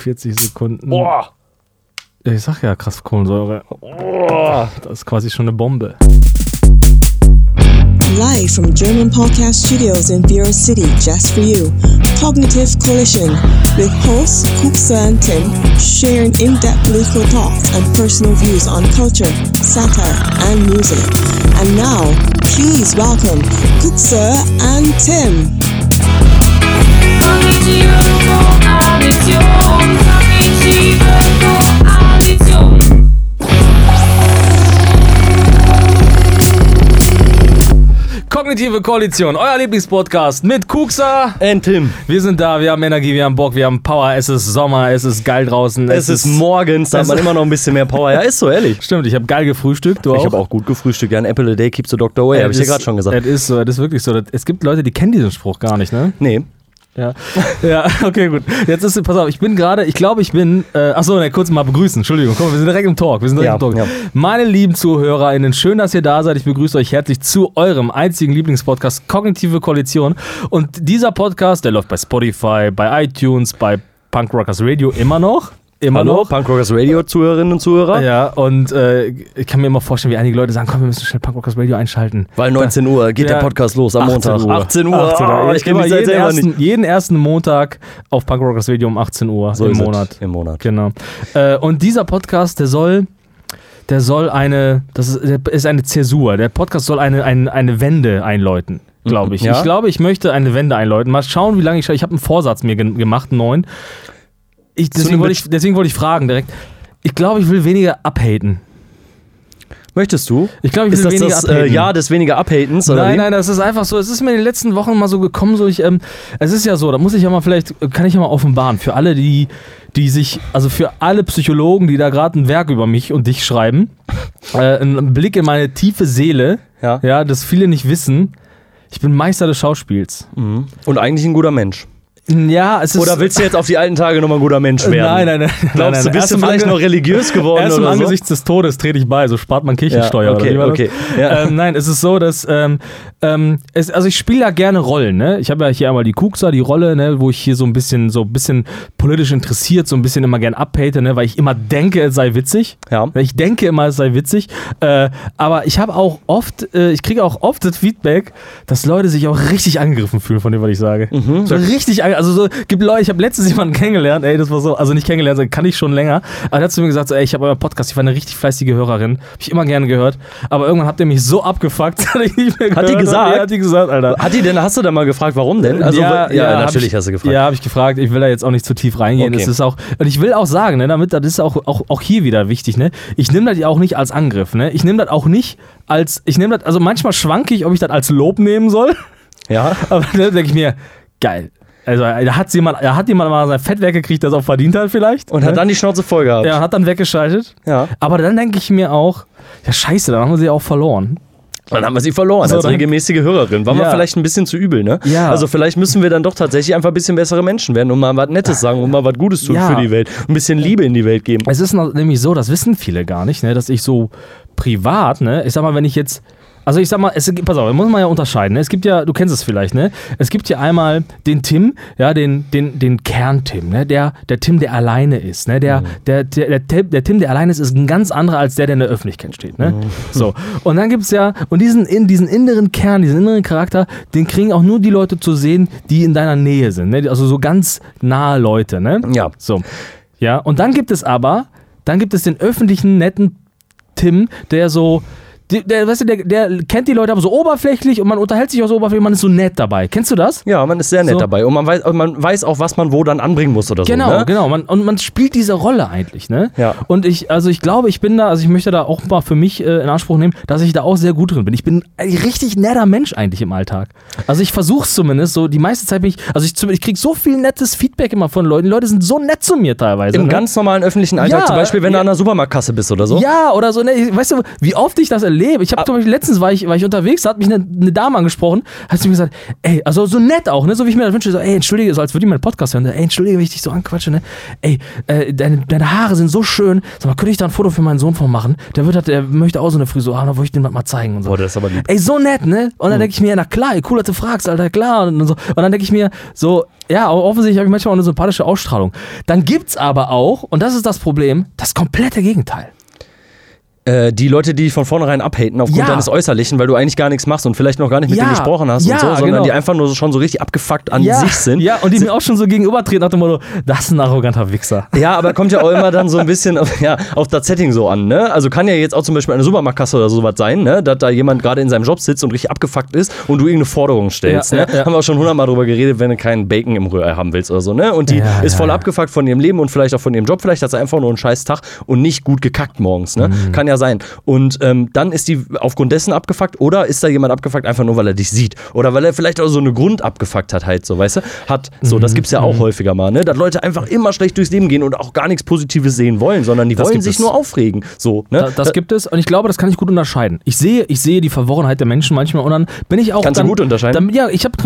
40 Sekunden. Boah. Ich sag ja krass Kohlensäure. Boah. Das ist quasi schon eine Bombe. Live from German Podcast Studios in Bureau City, just for you. Cognitive Collision with hosts Kuksa and Tim sharing in depth political thoughts and personal views on culture, satire, and music. And now, please welcome Kuksa and Tim. Kognitive Koalition, euer Lieblingspodcast mit Kuxa. And Tim, Wir sind da, wir haben Energie, wir haben Bock, wir haben Power. Es ist Sommer, es ist geil draußen. es ist morgens, da hat es man immer noch ein bisschen mehr Power. Ja, ist so, ehrlich. Stimmt, ich habe geil gefrühstückt. Du Ich habe auch gut gefrühstückt. Ja, ein Apple a day keeps the doctor away, habe ich Es ist- gerade schon gesagt. Es ist so, es ist wirklich so. Es gibt Leute, die kennen diesen Spruch gar nicht, ne? Nee. Ja. ja, okay, gut. Jetzt ist, pass auf, ich bin gerade, ich glaube, ich bin, äh, achso, ne, kurz mal begrüßen, Entschuldigung, komm, wir sind direkt im Talk, wir sind direkt Ja, im Talk. ja. Meine lieben ZuhörerInnen, schön, dass ihr da seid, ich begrüße euch herzlich zu eurem einzigen Lieblingspodcast Kognitive Koalition und dieser Podcast, der läuft bei Spotify, bei iTunes, bei Punk Rockers Radio immer noch, immer Hallo, noch. Punk Rockers Radio Zuhörerinnen und Zuhörer. Ja, und äh, ich kann mir immer vorstellen, wie einige Leute sagen, komm, wir müssen schnell Punk Rockers Radio einschalten. Weil 19 Uhr geht Ja. der Podcast los am 18 Montag. Uhr. 18 Uhr. 18 Uhr. Oh, ich kenne jeden, ersten, jeden ersten Montag auf Punk Rockers Radio um 18 Uhr So im. Monat. Im Monat. Genau. Äh, und dieser Podcast, der soll, der soll eine, das ist, eine Zäsur. Der Podcast soll eine, eine, eine Wende einläuten, glaube ich. Ja. Ich glaube, ich möchte eine Wende einläuten. Mal schauen, wie lange ich Ich habe einen Vorsatz mir ge gemacht, neuen. Ich, deswegen, wollte ich, deswegen wollte ich fragen direkt. Ich glaube, ich will weniger abhaten. Möchtest du? Ich glaube, ich Ist will das weniger das äh, abhaten. Jahr des weniger Abhatens? Oder Nein, wie? nein, das ist einfach so. Es ist mir in den letzten Wochen mal so gekommen, so ich, ähm, es ist ja so, da muss ich ja mal vielleicht, kann ich ja mal offenbaren, für alle, die, die sich, also für alle Psychologen, die da gerade ein Werk über mich und dich schreiben, äh, ein Blick in meine tiefe Seele, Ja. ja, das viele nicht wissen. Ich bin Meister des Schauspiels. Mhm. Und eigentlich ein guter Mensch. Ja, es ist. Oder willst du jetzt auf die alten Tage nochmal ein guter Mensch werden? Nein, nein, nein. Glaubst nein, nein. du, bist du vielleicht noch religiös geworden Erst im so? Angesichts des Todes trete ich bei, so spart man Kirchensteuer. Ja, okay, oder okay. Ja. Ähm, nein, es ist so, dass ähm, ähm, es, also ich spiele ja gerne Rollen. Ne? Ich habe ja hier einmal die Kuxa, die Rolle, ne, wo ich hier so ein bisschen so ein bisschen politisch interessiert, so ein bisschen immer gern abhate, ne, weil ich immer denke, es sei witzig. Ja. Ich denke immer, es sei witzig. Äh, aber ich habe auch oft, äh, ich kriege auch oft das Feedback, dass Leute sich auch richtig angegriffen fühlen von dem, was ich sage. Mhm. So richtig, ange- also so gibt Leute, ich habe letztens jemanden kennengelernt, ey, das war so, also nicht kennengelernt, sondern kann ich schon länger. Aber der hat zu mir gesagt, so, ey, ich habe euren Podcast, ich war eine richtig fleißige Hörerin, habe ich immer gerne gehört. Aber irgendwann habt ihr mich so abgefuckt, dass ich nicht mehr Hat die gehört gesagt? habe. Ja, hat die gesagt, Alter. Hat die denn, hast du da mal gefragt, warum denn? Also, ja, ja, hab natürlich ich, hast du gefragt. Ja, habe ich gefragt. Ich will da jetzt auch nicht zu tief reingehen. Okay. Es ist auch, und ich will auch sagen, ne, damit, das ist auch, auch, auch hier wieder wichtig, ne? Ich nehme das ja auch nicht als Angriff, ne? Ich nehme das auch nicht als, ich nehme das, also manchmal schwanke ich, ob ich das als Lob nehmen soll. Ja. Aber dann denke ich mir, geil. Also da hat jemand, da hat jemand mal sein Fett weggekriegt, das auch verdient hat vielleicht. Und ne? hat dann die Schnauze voll gehabt. ja, hat dann weggeschaltet. Ja. Aber dann denke ich mir auch, ja scheiße, dann haben wir sie auch verloren. Dann haben wir sie verloren So, als dann- regelmäßige Hörerin. War Ja. mal vielleicht ein bisschen zu übel, ne? Ja. Also vielleicht müssen wir dann doch tatsächlich einfach ein bisschen bessere Menschen werden und mal was Nettes sagen und mal was Gutes tun Ja. für die Welt. Ein bisschen Liebe in die Welt geben. Es ist nämlich so, das wissen viele gar nicht, ne, dass ich so privat, ne, ich sag mal, wenn ich jetzt, also ich sag mal, es, pass auf, da muss man ja unterscheiden. Ne? Es gibt ja, du kennst es vielleicht, ne? Es gibt ja einmal den Tim, ja, den, den, den Kern-Tim, ne? Der, der Tim, der alleine ist, ne? Der, der, der, der, Tim- der Tim, der alleine ist, ist ein ganz anderer als der, der in der Öffentlichkeit steht, ne? So. Und dann gibt's ja, und diesen, in, diesen inneren Kern, diesen inneren Charakter, den kriegen auch nur die Leute zu sehen, die in deiner Nähe sind, ne? Also so ganz nahe Leute, ne? Ja. So. Ja, und dann gibt es aber, dann gibt es den öffentlichen, netten Tim, der so. Der, der, weißt du, der, der kennt die Leute aber so oberflächlich und man unterhält sich auch so oberflächlich, man ist so nett dabei. Kennst du das? Ja, man ist sehr nett So. dabei und man weiß, man weiß auch, was man wo dann anbringen muss oder Genau, so. Ne? genau. Man, und man spielt diese Rolle eigentlich, ne? Ja. Und ich, also ich glaube, ich bin da, also ich möchte da auch mal für mich äh, in Anspruch nehmen, dass ich da auch sehr gut drin bin. Ich bin ein richtig netter Mensch eigentlich im Alltag. Also ich versuche es zumindest so, die meiste Zeit bin ich, also ich, ich kriege so viel nettes Feedback immer von Leuten. Die Leute sind so nett zu mir teilweise. Im ne? ganz normalen öffentlichen Alltag, Ja, zum Beispiel, wenn ja. du an der Supermarktkasse bist oder so. Ja, oder so, ne, weißt du, wie oft ich das erlebe, Leben. Ich habe zum Beispiel letztens war ich, war ich unterwegs, da hat mich eine, eine Dame angesprochen, hat sie mir gesagt, ey, also so nett auch, ne, so wie ich mir das wünsche, so, ey, entschuldige, so als würde ich meinen Podcast hören, ey, entschuldige, wenn ich dich so anquatsche, ne, ey, äh, deine, deine Haare sind so schön, sag mal, könnte ich da ein Foto für meinen Sohn von machen? Der wird halt, der möchte auch so eine Frisur haben, da wollte ich dem mal zeigen und so. Boah, das ist aber lieb. Ey, so nett, ne? Und dann denke ich mir, na klar, ey, cool, dass du fragst, Alter, klar. Und, so. und dann denke ich mir, so, ja, offensichtlich habe ich manchmal auch eine sympathische Ausstrahlung. Dann gibt's aber auch, und das ist das Problem, das komplette Gegenteil. Äh, die Leute, die dich von vornherein abhaten aufgrund Ja. deines Äußerlichen, weil du eigentlich gar nichts machst und vielleicht noch gar nicht mit Ja. denen gesprochen hast Ja, und so, sondern genau. die einfach nur so, schon so richtig abgefuckt an sich sind. Ja, und die mir auch schon so gegenübertreten nach dem Motto, das ist ein arroganter Wichser. Ja, aber kommt ja auch immer dann so ein bisschen auf, ja, auf das Setting so an, ne? Also kann ja jetzt auch zum Beispiel eine Supermarktkasse oder sowas sein, ne? Dass da jemand gerade in seinem Job sitzt und richtig abgefuckt ist und du irgendeine Forderung stellst, ne? Haben wir auch schon hundertmal drüber geredet, wenn du keinen Bacon im Rührei haben willst oder so, ne? Und die ist voll abgefuckt von ihrem Leben und vielleicht auch von ihrem Job. Vielleicht hat sie einfach nur einen scheiß Tag und nicht gut gekackt morgens, ne? Mhm. Kann ja sein. Und ähm, dann ist die aufgrund dessen abgefuckt oder ist da jemand abgefuckt einfach nur, weil er dich sieht oder weil er vielleicht auch so eine Grundabgefucktheit halt so, weißt du? Hat. So, Mhm. das gibt's ja auch häufiger mal, ne? Dass Leute einfach immer schlecht durchs Leben gehen und auch gar nichts Positives sehen wollen, sondern die Das wollen sich es. nur aufregen. So, ne? Da, das gibt es und ich glaube, das kann ich gut unterscheiden. Ich sehe, ich sehe die Verworrenheit der Menschen manchmal und dann bin ich auch. Kannst du dann, gut unterscheiden? Dann, ja, ich habe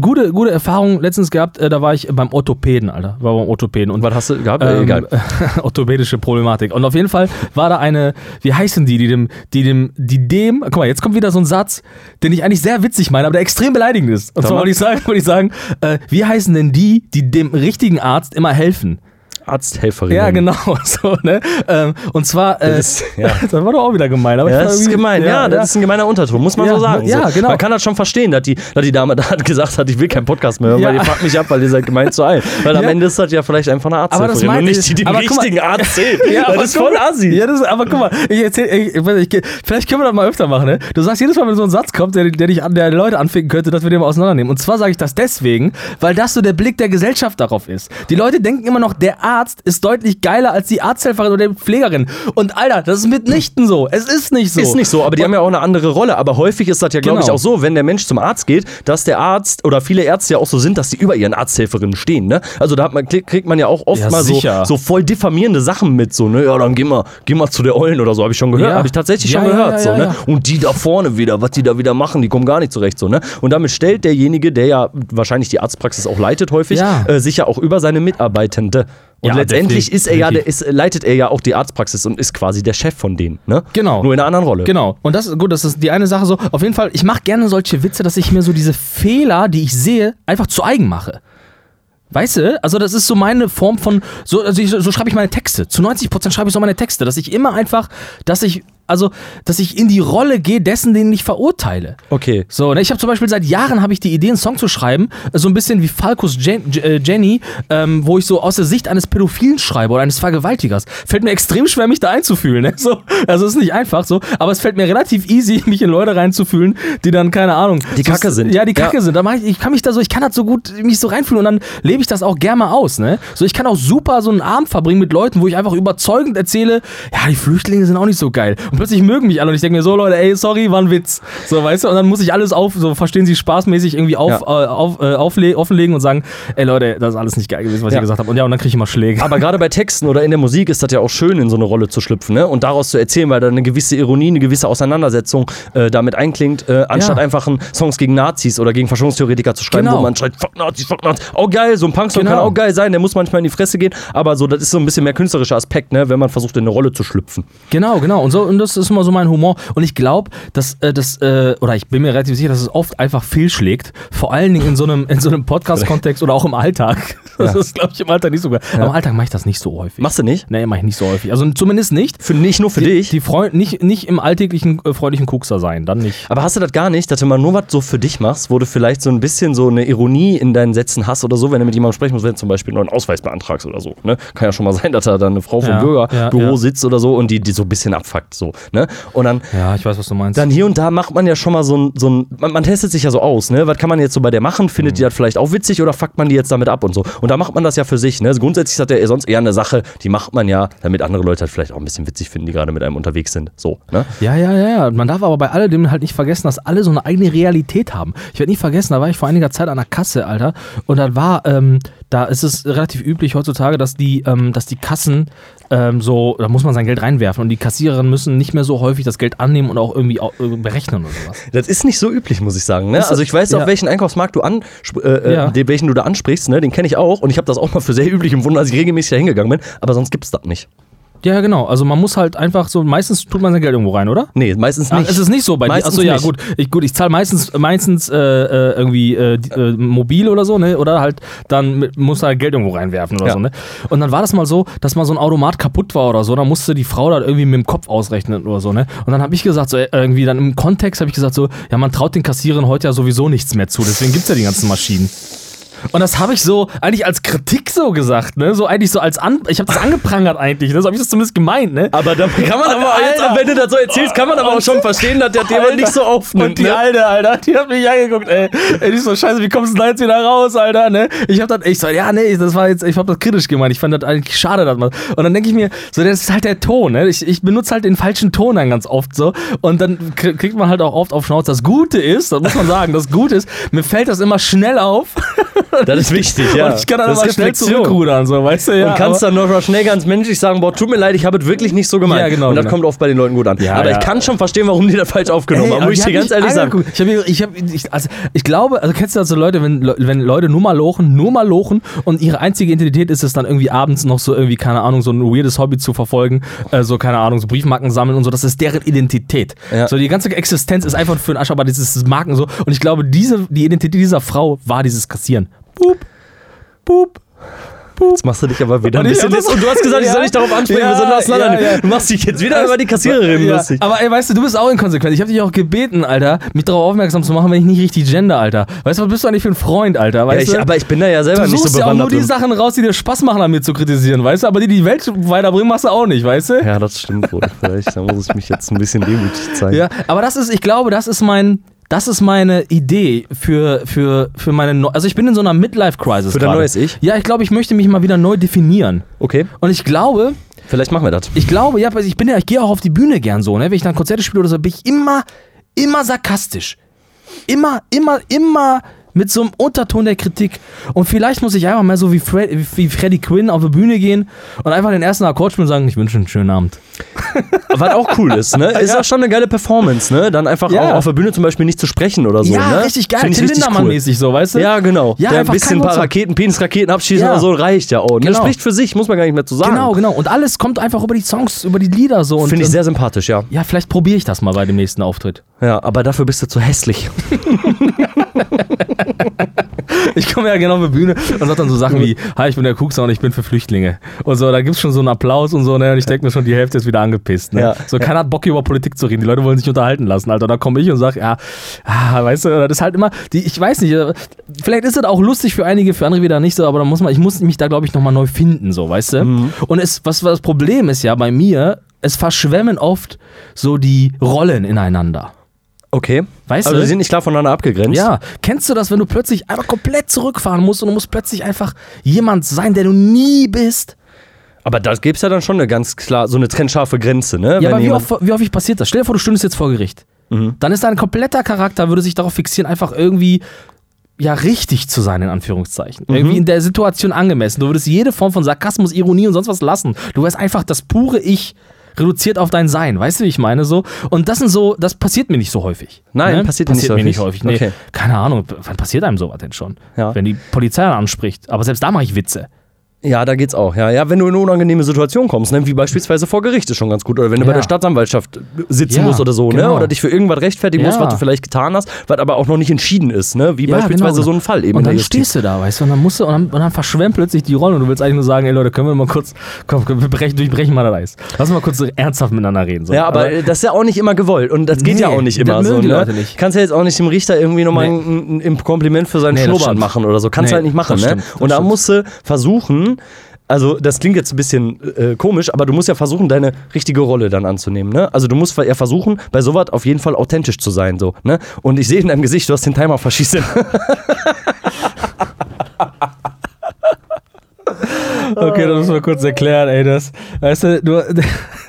gute, gute Erfahrungen letztens gehabt. Äh, da war ich beim Orthopäden, Alter. War beim Orthopäden und Was hast du gehabt? Äh, ähm, egal. orthopädische Problematik. Und auf jeden Fall war da eine, wie heißen die, die dem, die dem, die dem, guck mal, jetzt kommt wieder so ein Satz, den ich eigentlich sehr witzig meine, aber der extrem beleidigend ist. Und zwar wollte ich sagen, wollte ich sagen, äh, wie heißen denn die, die dem richtigen Arzt immer helfen? Arzthelferin. Ja, genau, so, ne? Ähm, und zwar, äh, Das ist- ja. das war doch auch wieder gemein. Aber Ja, das ist gemein. Ja, das ist ein gemeiner Unterton, muss man Ja, so sagen. ja, so. genau. Man kann das schon verstehen, dass die, dass die Dame da gesagt hat, ich will keinen Podcast mehr hören, Ja. weil ihr fragt mich ab, weil ihr seid gemein zu allen. Weil am Ja. Ende ist das ja vielleicht einfach eine Aber das Arzthelferin und nicht ich- die, die den richtigen Arzt aber das ist voll assi. Ja, das aber guck mal, ich erzähl, ich, ich, ich, vielleicht können wir das mal öfter machen, ne? Du sagst jedes Mal, wenn so ein Satz kommt, der, der dich an, der Leute anficken könnte, dass wir den mal auseinandernehmen. Und zwar sage ich das deswegen, weil das so der Blick der Gesellschaft darauf ist. Die Leute denken immer noch, der Arzt ist deutlich geiler als die Arzthelferin oder die Pflegerin. Und Alter, das ist mitnichten so. Es ist nicht so. Ist nicht so, aber die haben ja auch eine andere Rolle. Aber häufig ist das ja, glaube ich, Genau. auch so, wenn der Mensch zum Arzt geht, dass der Arzt oder viele Ärzte ja auch so sind, dass die über ihren Arzthelferinnen stehen. Ne? Also da man, kriegt man ja auch oft Ja, mal so, so voll diffamierende Sachen mit. So, ne? Ja, dann geh mal, geh mal zu der Eulen oder so, habe ich schon gehört. Ja. Habe ich tatsächlich Ja, schon gehört. so, ne? Und die da vorne wieder, was die da wieder machen, die kommen gar nicht zurecht. So, ne? Und damit stellt derjenige, der ja wahrscheinlich die Arztpraxis auch leitet häufig, äh, sich ja auch über seine Mitarbeitende. Und Ja, letztendlich definitiv, ist er ja, der, ist, leitet er ja auch die Arztpraxis und ist quasi der Chef von denen. Ne? Genau. Nur in einer anderen Rolle. Genau. Und das ist gut, das ist die eine Sache so. Auf jeden Fall, ich mache gerne solche Witze, dass ich mir so diese Fehler, die ich sehe, einfach zu eigen mache. Weißt du? Also das ist so meine Form von, so, also ich, so schreibe ich meine Texte. Zu 90% schreibe ich so meine Texte, dass ich immer einfach, dass ich, also, dass ich in die Rolle gehe dessen, den ich verurteile. Okay. So, ne, ich habe zum Beispiel seit Jahren habe ich die Idee, einen Song zu schreiben, äh, so ein bisschen wie Falkus Jen, J- äh, Jenny, ähm, wo ich so aus der Sicht eines Pädophilen schreibe oder eines Vergewaltigers. Fällt mir extrem schwer, mich da einzufühlen. Ne? So, also ist nicht einfach so, aber es fällt mir relativ easy, mich in Leute reinzufühlen, die dann keine Ahnung, Die so- Kacke sind. Ja, die Kacke Ja. sind. Da mach ich, ich kann mich da so, ich kann das so gut mich so reinfühlen und dann lebe ich das auch gerne mal aus. Ne? So, ich kann auch super so einen Abend verbringen mit Leuten, wo ich einfach überzeugend erzähle, ja, die Flüchtlinge sind auch nicht so geil. Und plötzlich mögen mich alle und ich denke mir so, Leute, ey, sorry, war ein Witz. So, weißt du, und dann muss ich alles auf, so verstehen Sie spaßmäßig irgendwie auf, Ja. äh, auf, äh, aufle offenlegen und sagen, ey Leute, das ist alles nicht geil gewesen, was Ja. ich gesagt habe. Und ja, und dann kriege ich immer Schläge. Aber gerade bei Texten oder in der Musik ist das ja auch schön, in so eine Rolle zu schlüpfen ne? und daraus zu erzählen, weil da eine gewisse Ironie, eine gewisse Auseinandersetzung äh, damit einklingt, äh, anstatt Ja. einfach einen Songs gegen Nazis oder gegen Verschwörungstheoretiker zu schreiben, Genau. wo man schreit, fuck Nazis, fuck Nazis. Auch geil, so ein Punksong Genau. kann auch geil sein, der muss manchmal in die Fresse gehen, aber so, das ist so ein bisschen mehr künstlerischer Aspekt, ne? wenn man versucht, in eine Rolle zu schlüpfen. Genau, genau. Und, so, und das ist immer so mein Humor. Und ich glaube, dass äh, das, äh, oder ich bin mir relativ sicher, dass es oft einfach fehlschlägt. Vor allen Dingen in so einem, in so einem Podcast-Kontext oder auch im Alltag. Das Ja. ist, glaube ich, im Alltag nicht so geil. Aber im Alltag mache ich das nicht so häufig. Machst du nicht? Nee, mache ich nicht so häufig. Also zumindest nicht. Für, nicht nur für die, dich. Die Freund, nicht, nicht im alltäglichen äh, freundlichen Kuxer sein, dann nicht. Aber hast du das gar nicht, dass du mal nur was so für dich machst, wo du vielleicht so ein bisschen so eine Ironie in deinen Sätzen hast oder so, wenn du mit jemandem sprechen musst, wenn du zum Beispiel einen neuen Ausweis beantragst oder so. Ne? Kann ja schon mal sein, dass da dann eine Frau vom Ja, Bürgerbüro ja, ja. sitzt oder so und die, die so ein bisschen abfuckt. So, ne? Und dann, Ja, ich weiß, was du meinst. dann hier und da macht man ja schon mal so ein, so ein man, man testet sich ja so aus, ne? Was kann man jetzt so bei der machen? Findet Mhm. die das vielleicht auch witzig oder fuckt man die jetzt damit ab und so? Und da macht man das ja für sich, ne? Also grundsätzlich ist das ja sonst eher eine Sache, die macht man ja, damit andere Leute halt vielleicht auch ein bisschen witzig finden, die gerade mit einem unterwegs sind. So, ne? Ja, ja, ja. Man darf aber bei alledem halt nicht vergessen, dass alle so eine eigene Realität haben. Ich werde nie vergessen, da war ich vor einiger Zeit an der Kasse, Alter. Und da war, ähm, da ist es relativ üblich heutzutage, dass die, ähm, dass die Kassen ähm, so, da muss man sein Geld reinwerfen und die Kassiererinnen müssen nicht mehr so häufig das Geld annehmen und auch irgendwie au- äh, berechnen oder sowas. Das ist nicht so üblich, muss ich sagen. Ne? Also ich weiß ja. auch, welchen Einkaufsmarkt du an, äh, äh, Ja. den, welchen du da ansprichst, ne? den kenne ich auch und ich habe das auch mal für sehr üblich empfunden, als ich regelmäßig da hingegangen bin, aber sonst gibt's das nicht. Ja, genau. Also man muss halt einfach so, meistens tut man sein Geld irgendwo rein, oder? Nee, meistens Ach, nicht. ist es nicht so bei dir? Achso, ja, nicht. gut. Ich, gut, ich zahle meistens, meistens äh, äh, irgendwie äh, äh, mobil oder so, ne? Oder halt dann muss halt Geld irgendwo reinwerfen oder Ja. so, ne? Und dann war das mal so, dass mal so ein Automat kaputt war oder so, dann musste die Frau da irgendwie mit dem Kopf ausrechnen oder so, ne? Und dann habe ich gesagt, so äh, irgendwie dann im Kontext habe ich gesagt, so, ja, man traut den Kassierern heute ja sowieso nichts mehr zu, deswegen gibt's ja die ganzen Maschinen. Und das habe ich so eigentlich als Kritik so gesagt, ne? So eigentlich so als an ich habe das angeprangert eigentlich, ne? So habe ich das zumindest gemeint, ne? aber da kann man aber jetzt, Alter. wenn du das so erzählst, kann man aber auch schon verstehen, dass der jemand nicht so aufnimmt. Und die ne? Alte, Alter, die hat mich angeguckt, ey. ey die so, scheiße, wie kommst du da jetzt wieder raus, Alter, ne? Ich hab dann, ich so, ja, nee, das war jetzt, ich hab das kritisch gemeint. Ich fand das eigentlich schade, dass man. Und dann denke ich mir, so, das ist halt der Ton, ne? Ich, ich benutze halt den falschen Ton dann ganz oft so. Und dann krie- kriegt man halt auch oft auf Schnauze. Das Gute ist, das muss man sagen, das Gute ist, mir fällt das immer schnell auf. Das ist wichtig, ja. Und ich kann dann das ist schnell zurückrudern, so, weißt du, ja. und kannst aber- dann noch schnell ganz menschlich sagen, boah, tut mir leid, ich habe es wirklich nicht so gemeint. Ja, genau, und das genau. kommt oft bei den Leuten gut an. Ja, aber ja. ich kann schon verstehen, warum die das falsch aufgenommen Ey, haben, aber muss ich dir ganz ehrlich sagen. Ich, hab, ich, hab, ich, also ich glaube, also kennst du das so Leute, wenn, wenn Leute nur mal lochen, nur mal lochen und ihre einzige Identität ist es dann irgendwie abends noch so irgendwie, keine Ahnung, so ein weirdes Hobby zu verfolgen, äh, so, keine Ahnung, so Briefmarken sammeln und so, das ist deren Identität. Ja. So, die ganze Existenz ist einfach für den Arsch, aber dieses Marken so. Und ich glaube, diese, die Identität dieser Frau war dieses Kassieren. Boop, boop. Jetzt machst du dich aber wieder ein Und ich bisschen das- und du hast gesagt, ich soll Ja. nicht darauf ansprechen, Ja, wir sollen auseinander. ja, ja. Du machst dich jetzt wieder über die Kassiererin Ja, lustig. aber ey, weißt du, du bist auch inkonsequent. Ich habe dich auch gebeten, Alter, mich darauf aufmerksam zu machen, wenn ich nicht richtig gender, Alter. Weißt du, was bist du eigentlich für ein Freund, Alter? Ja, Weißt ich, du? aber ich bin da ja selber Du nicht so suchst ja auch nur bewandert. die. Sachen raus, die dir Spaß machen, an mir zu kritisieren, weißt du? Aber die, die die Welt weiterbringen, machst du auch nicht, weißt du? ja, das stimmt wohl. Vielleicht da muss ich mich jetzt ein bisschen demütig zeigen. Ja, aber das ist, ich glaube, das ist mein, das ist meine Idee für, für, für meine, Neu also ich bin in so einer Midlife-Crisis Für dein neues Ich? Ja, ich glaube, ich möchte mich mal wieder neu definieren. Okay, Und ich glaube, vielleicht machen wir das. ich glaube, ja, ich bin ja, ich gehe auch auf die Bühne gern so, ne? Wenn ich dann Konzerte spiele oder so, bin ich immer, immer sarkastisch. Immer, immer, immer mit so einem Unterton der Kritik. Und vielleicht muss ich einfach mal so wie, Fred, wie Freddie Quinn auf die Bühne gehen und einfach den ersten Akkord spielen und sagen, ich wünsche einen schönen Abend. Was auch cool ist, ne? Ist Ja. auch schon eine geile Performance, ne? Dann einfach Ja. auch auf der Bühne zum Beispiel nicht zu sprechen oder so, ja, ne? richtig geil. Till richtig Lindemann-mäßig so, weißt du? Ja, genau. Ja, Der ein bisschen ein paar. Raketen, Penisraketen abschießen Ja. oder so reicht ja auch. Ne? Genau. Spricht für sich, muss man gar nicht mehr zu sagen. Genau, genau. Und alles kommt einfach über die Songs, über die Lieder so. Und, Finde ich sehr sympathisch, ja. Ja, vielleicht probiere ich das mal bei dem nächsten Auftritt. Ja, aber dafür bist du zu hässlich. Ich komme ja genau auf die Bühne und sag dann so Sachen wie, hi, ich bin der Kuxer und ich bin für Flüchtlinge. Und so, da gibt's schon so einen Applaus und so, ne? Und ich denke mir schon, die Hälfte ist wieder angepisst. Ne? Ja. So, keiner hat Bock, über Politik zu reden. Die Leute wollen sich unterhalten lassen, Alter. Da komme ich und sag, ja, ah, weißt du, das ist halt immer, die, ich weiß nicht, vielleicht ist das auch lustig für einige, für andere wieder nicht so, aber da muss man, ich muss mich da, glaube ich, nochmal neu finden, so, weißt du? Mhm. Und es, was, was das Problem ist ja bei mir, es verschwemmen oft so die Rollen ineinander. Okay. Weißt also du? die sind nicht klar voneinander abgegrenzt. Ja, kennst du das, wenn du plötzlich einfach komplett zurückfahren musst und du musst plötzlich einfach jemand sein, der du nie bist? Aber da gibt es ja dann schon eine ganz klar, so eine trennscharfe Grenze, ne? Ja, Wenn aber wie, oft, wie häufig passiert das? Stell dir vor, du stündest jetzt vor Gericht. Dann ist dein kompletter Charakter, würde sich darauf fixieren, einfach irgendwie ja richtig zu sein, in Anführungszeichen. Irgendwie in der Situation angemessen. Du würdest jede Form von Sarkasmus, Ironie und sonst was lassen. Du wärst einfach das pure Ich reduziert auf dein Sein. Weißt du, wie ich meine? So. Und das sind so, das passiert mir nicht so häufig. ne? Nein, passiert dir nicht mir nicht häufig. Nee, Okay. Keine Ahnung, wann passiert einem sowas denn schon? Ja. Wenn die Polizei dann anspricht. Aber selbst da mache ich Witze. Ja, da geht's auch. Ja, ja, wenn du in eine unangenehme Situation kommst, ne? wie beispielsweise vor Gericht ist schon ganz gut. Oder wenn du bei Ja. der Staatsanwaltschaft sitzen Ja, musst oder so, ne? genau. Oder dich für irgendwas rechtfertigen musst, Ja. was du vielleicht getan hast, was aber auch noch nicht entschieden ist, ne? Wie Ja, beispielsweise genau. so ein Fall eben Und dann stehst du da, weißt du, und dann musst du, und dann, und dann verschwemmt plötzlich die Rolle und du willst eigentlich nur sagen, ey Leute, können wir mal kurz, komm, wir brechen, durchbrechen mal das Eis. Lass mal kurz so ernsthaft miteinander reden. So. Ja, aber äh, das ist ja auch nicht immer gewollt und das geht ja Nee, auch nicht immer so. Ne? Nicht. Kannst ja jetzt auch nicht dem Richter irgendwie nochmal Nee. ein, ein, ein Kompliment für seinen Nee, Schnurrbart machen oder so. Kannst du Nee, halt nicht machen, ne? und da musst du versuchen, also das klingt jetzt ein bisschen äh, komisch, aber du musst ja versuchen, deine richtige Rolle dann anzunehmen, ne? Also du musst ja versuchen, bei sowas auf jeden Fall authentisch zu sein, so, ne? Und ich sehe in deinem Gesicht, du hast den Timer verschießen. Okay, das müssen wir kurz erklären, ey, das, weißt du, du,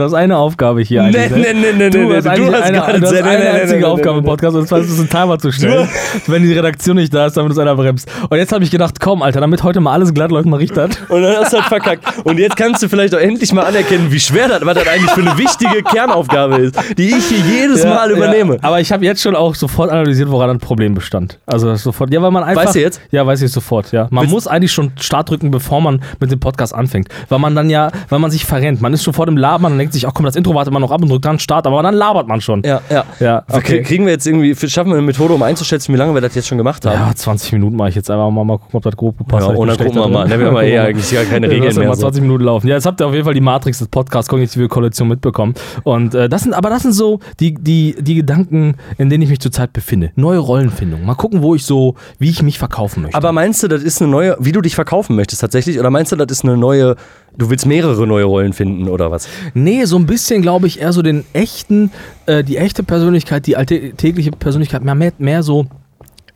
Du hast eine Aufgabe hier Nee, eigentlich. nee, nee, nee, Du nee, hast du eigentlich hast eine, gerade du hast nee, eine nee, nee, einzige nee, Aufgabe im nee, nee. Podcast und zwar ist es, einen Timer zu stellen, wenn die Redaktion nicht da ist, damit uns einer bremst. Und jetzt habe ich gedacht, komm, Alter, damit heute mal alles glatt läuft, mal Richtert. Und dann hast du halt verkackt. Und jetzt kannst du vielleicht auch endlich mal anerkennen, wie schwer das, was das eigentlich für eine wichtige Kernaufgabe ist, die ich hier jedes Mal übernehme. Ja, aber ich habe jetzt schon auch sofort analysiert, woran ein Problem bestand. Also das sofort. Ja, weil man einfach. Weißt du jetzt? Ja, weiß ich sofort. Ja, man Willst- muss eigentlich schon Start drücken, bevor man mit dem Podcast anfängt, weil man dann ja, weil man sich verrennt. Man ist schon vor dem Labern und denkt sich, ach komm, das Intro wartet man noch ab und drückt dann Start, aber dann labert man schon. Ja, ja. Ja, Wir okay. Kriegen wir jetzt irgendwie, schaffen wir eine Methode, um einzuschätzen, wie lange wir das jetzt schon gemacht haben? Ja, 20 Minuten mache ich jetzt einfach mal, mal gucken, ob das grob gepasst Ja, hat. Dann gucken wir mal. Ne, wir haben ja eh wir eigentlich gar keine Ja, Regeln mehr. mal So. 20 Minuten laufen. Ja, jetzt habt ihr auf jeden Fall die Matrix des Podcasts Kognitive Koalition mitbekommen. Und äh, das sind, aber das sind so die, die, die Gedanken, in denen ich mich zurzeit befinde. Neue Rollenfindung. Mal gucken, wo ich so, wie ich mich verkaufen möchte. Aber meinst du, das ist eine neue, wie du dich verkaufen möchtest tatsächlich? Oder meinst du, das ist eine neue, du willst mehrere neue Rollen finden oder was? Nee, so ein bisschen glaube ich eher so den echten, äh, die echte Persönlichkeit, die alltägliche Persönlichkeit, mehr, mehr, so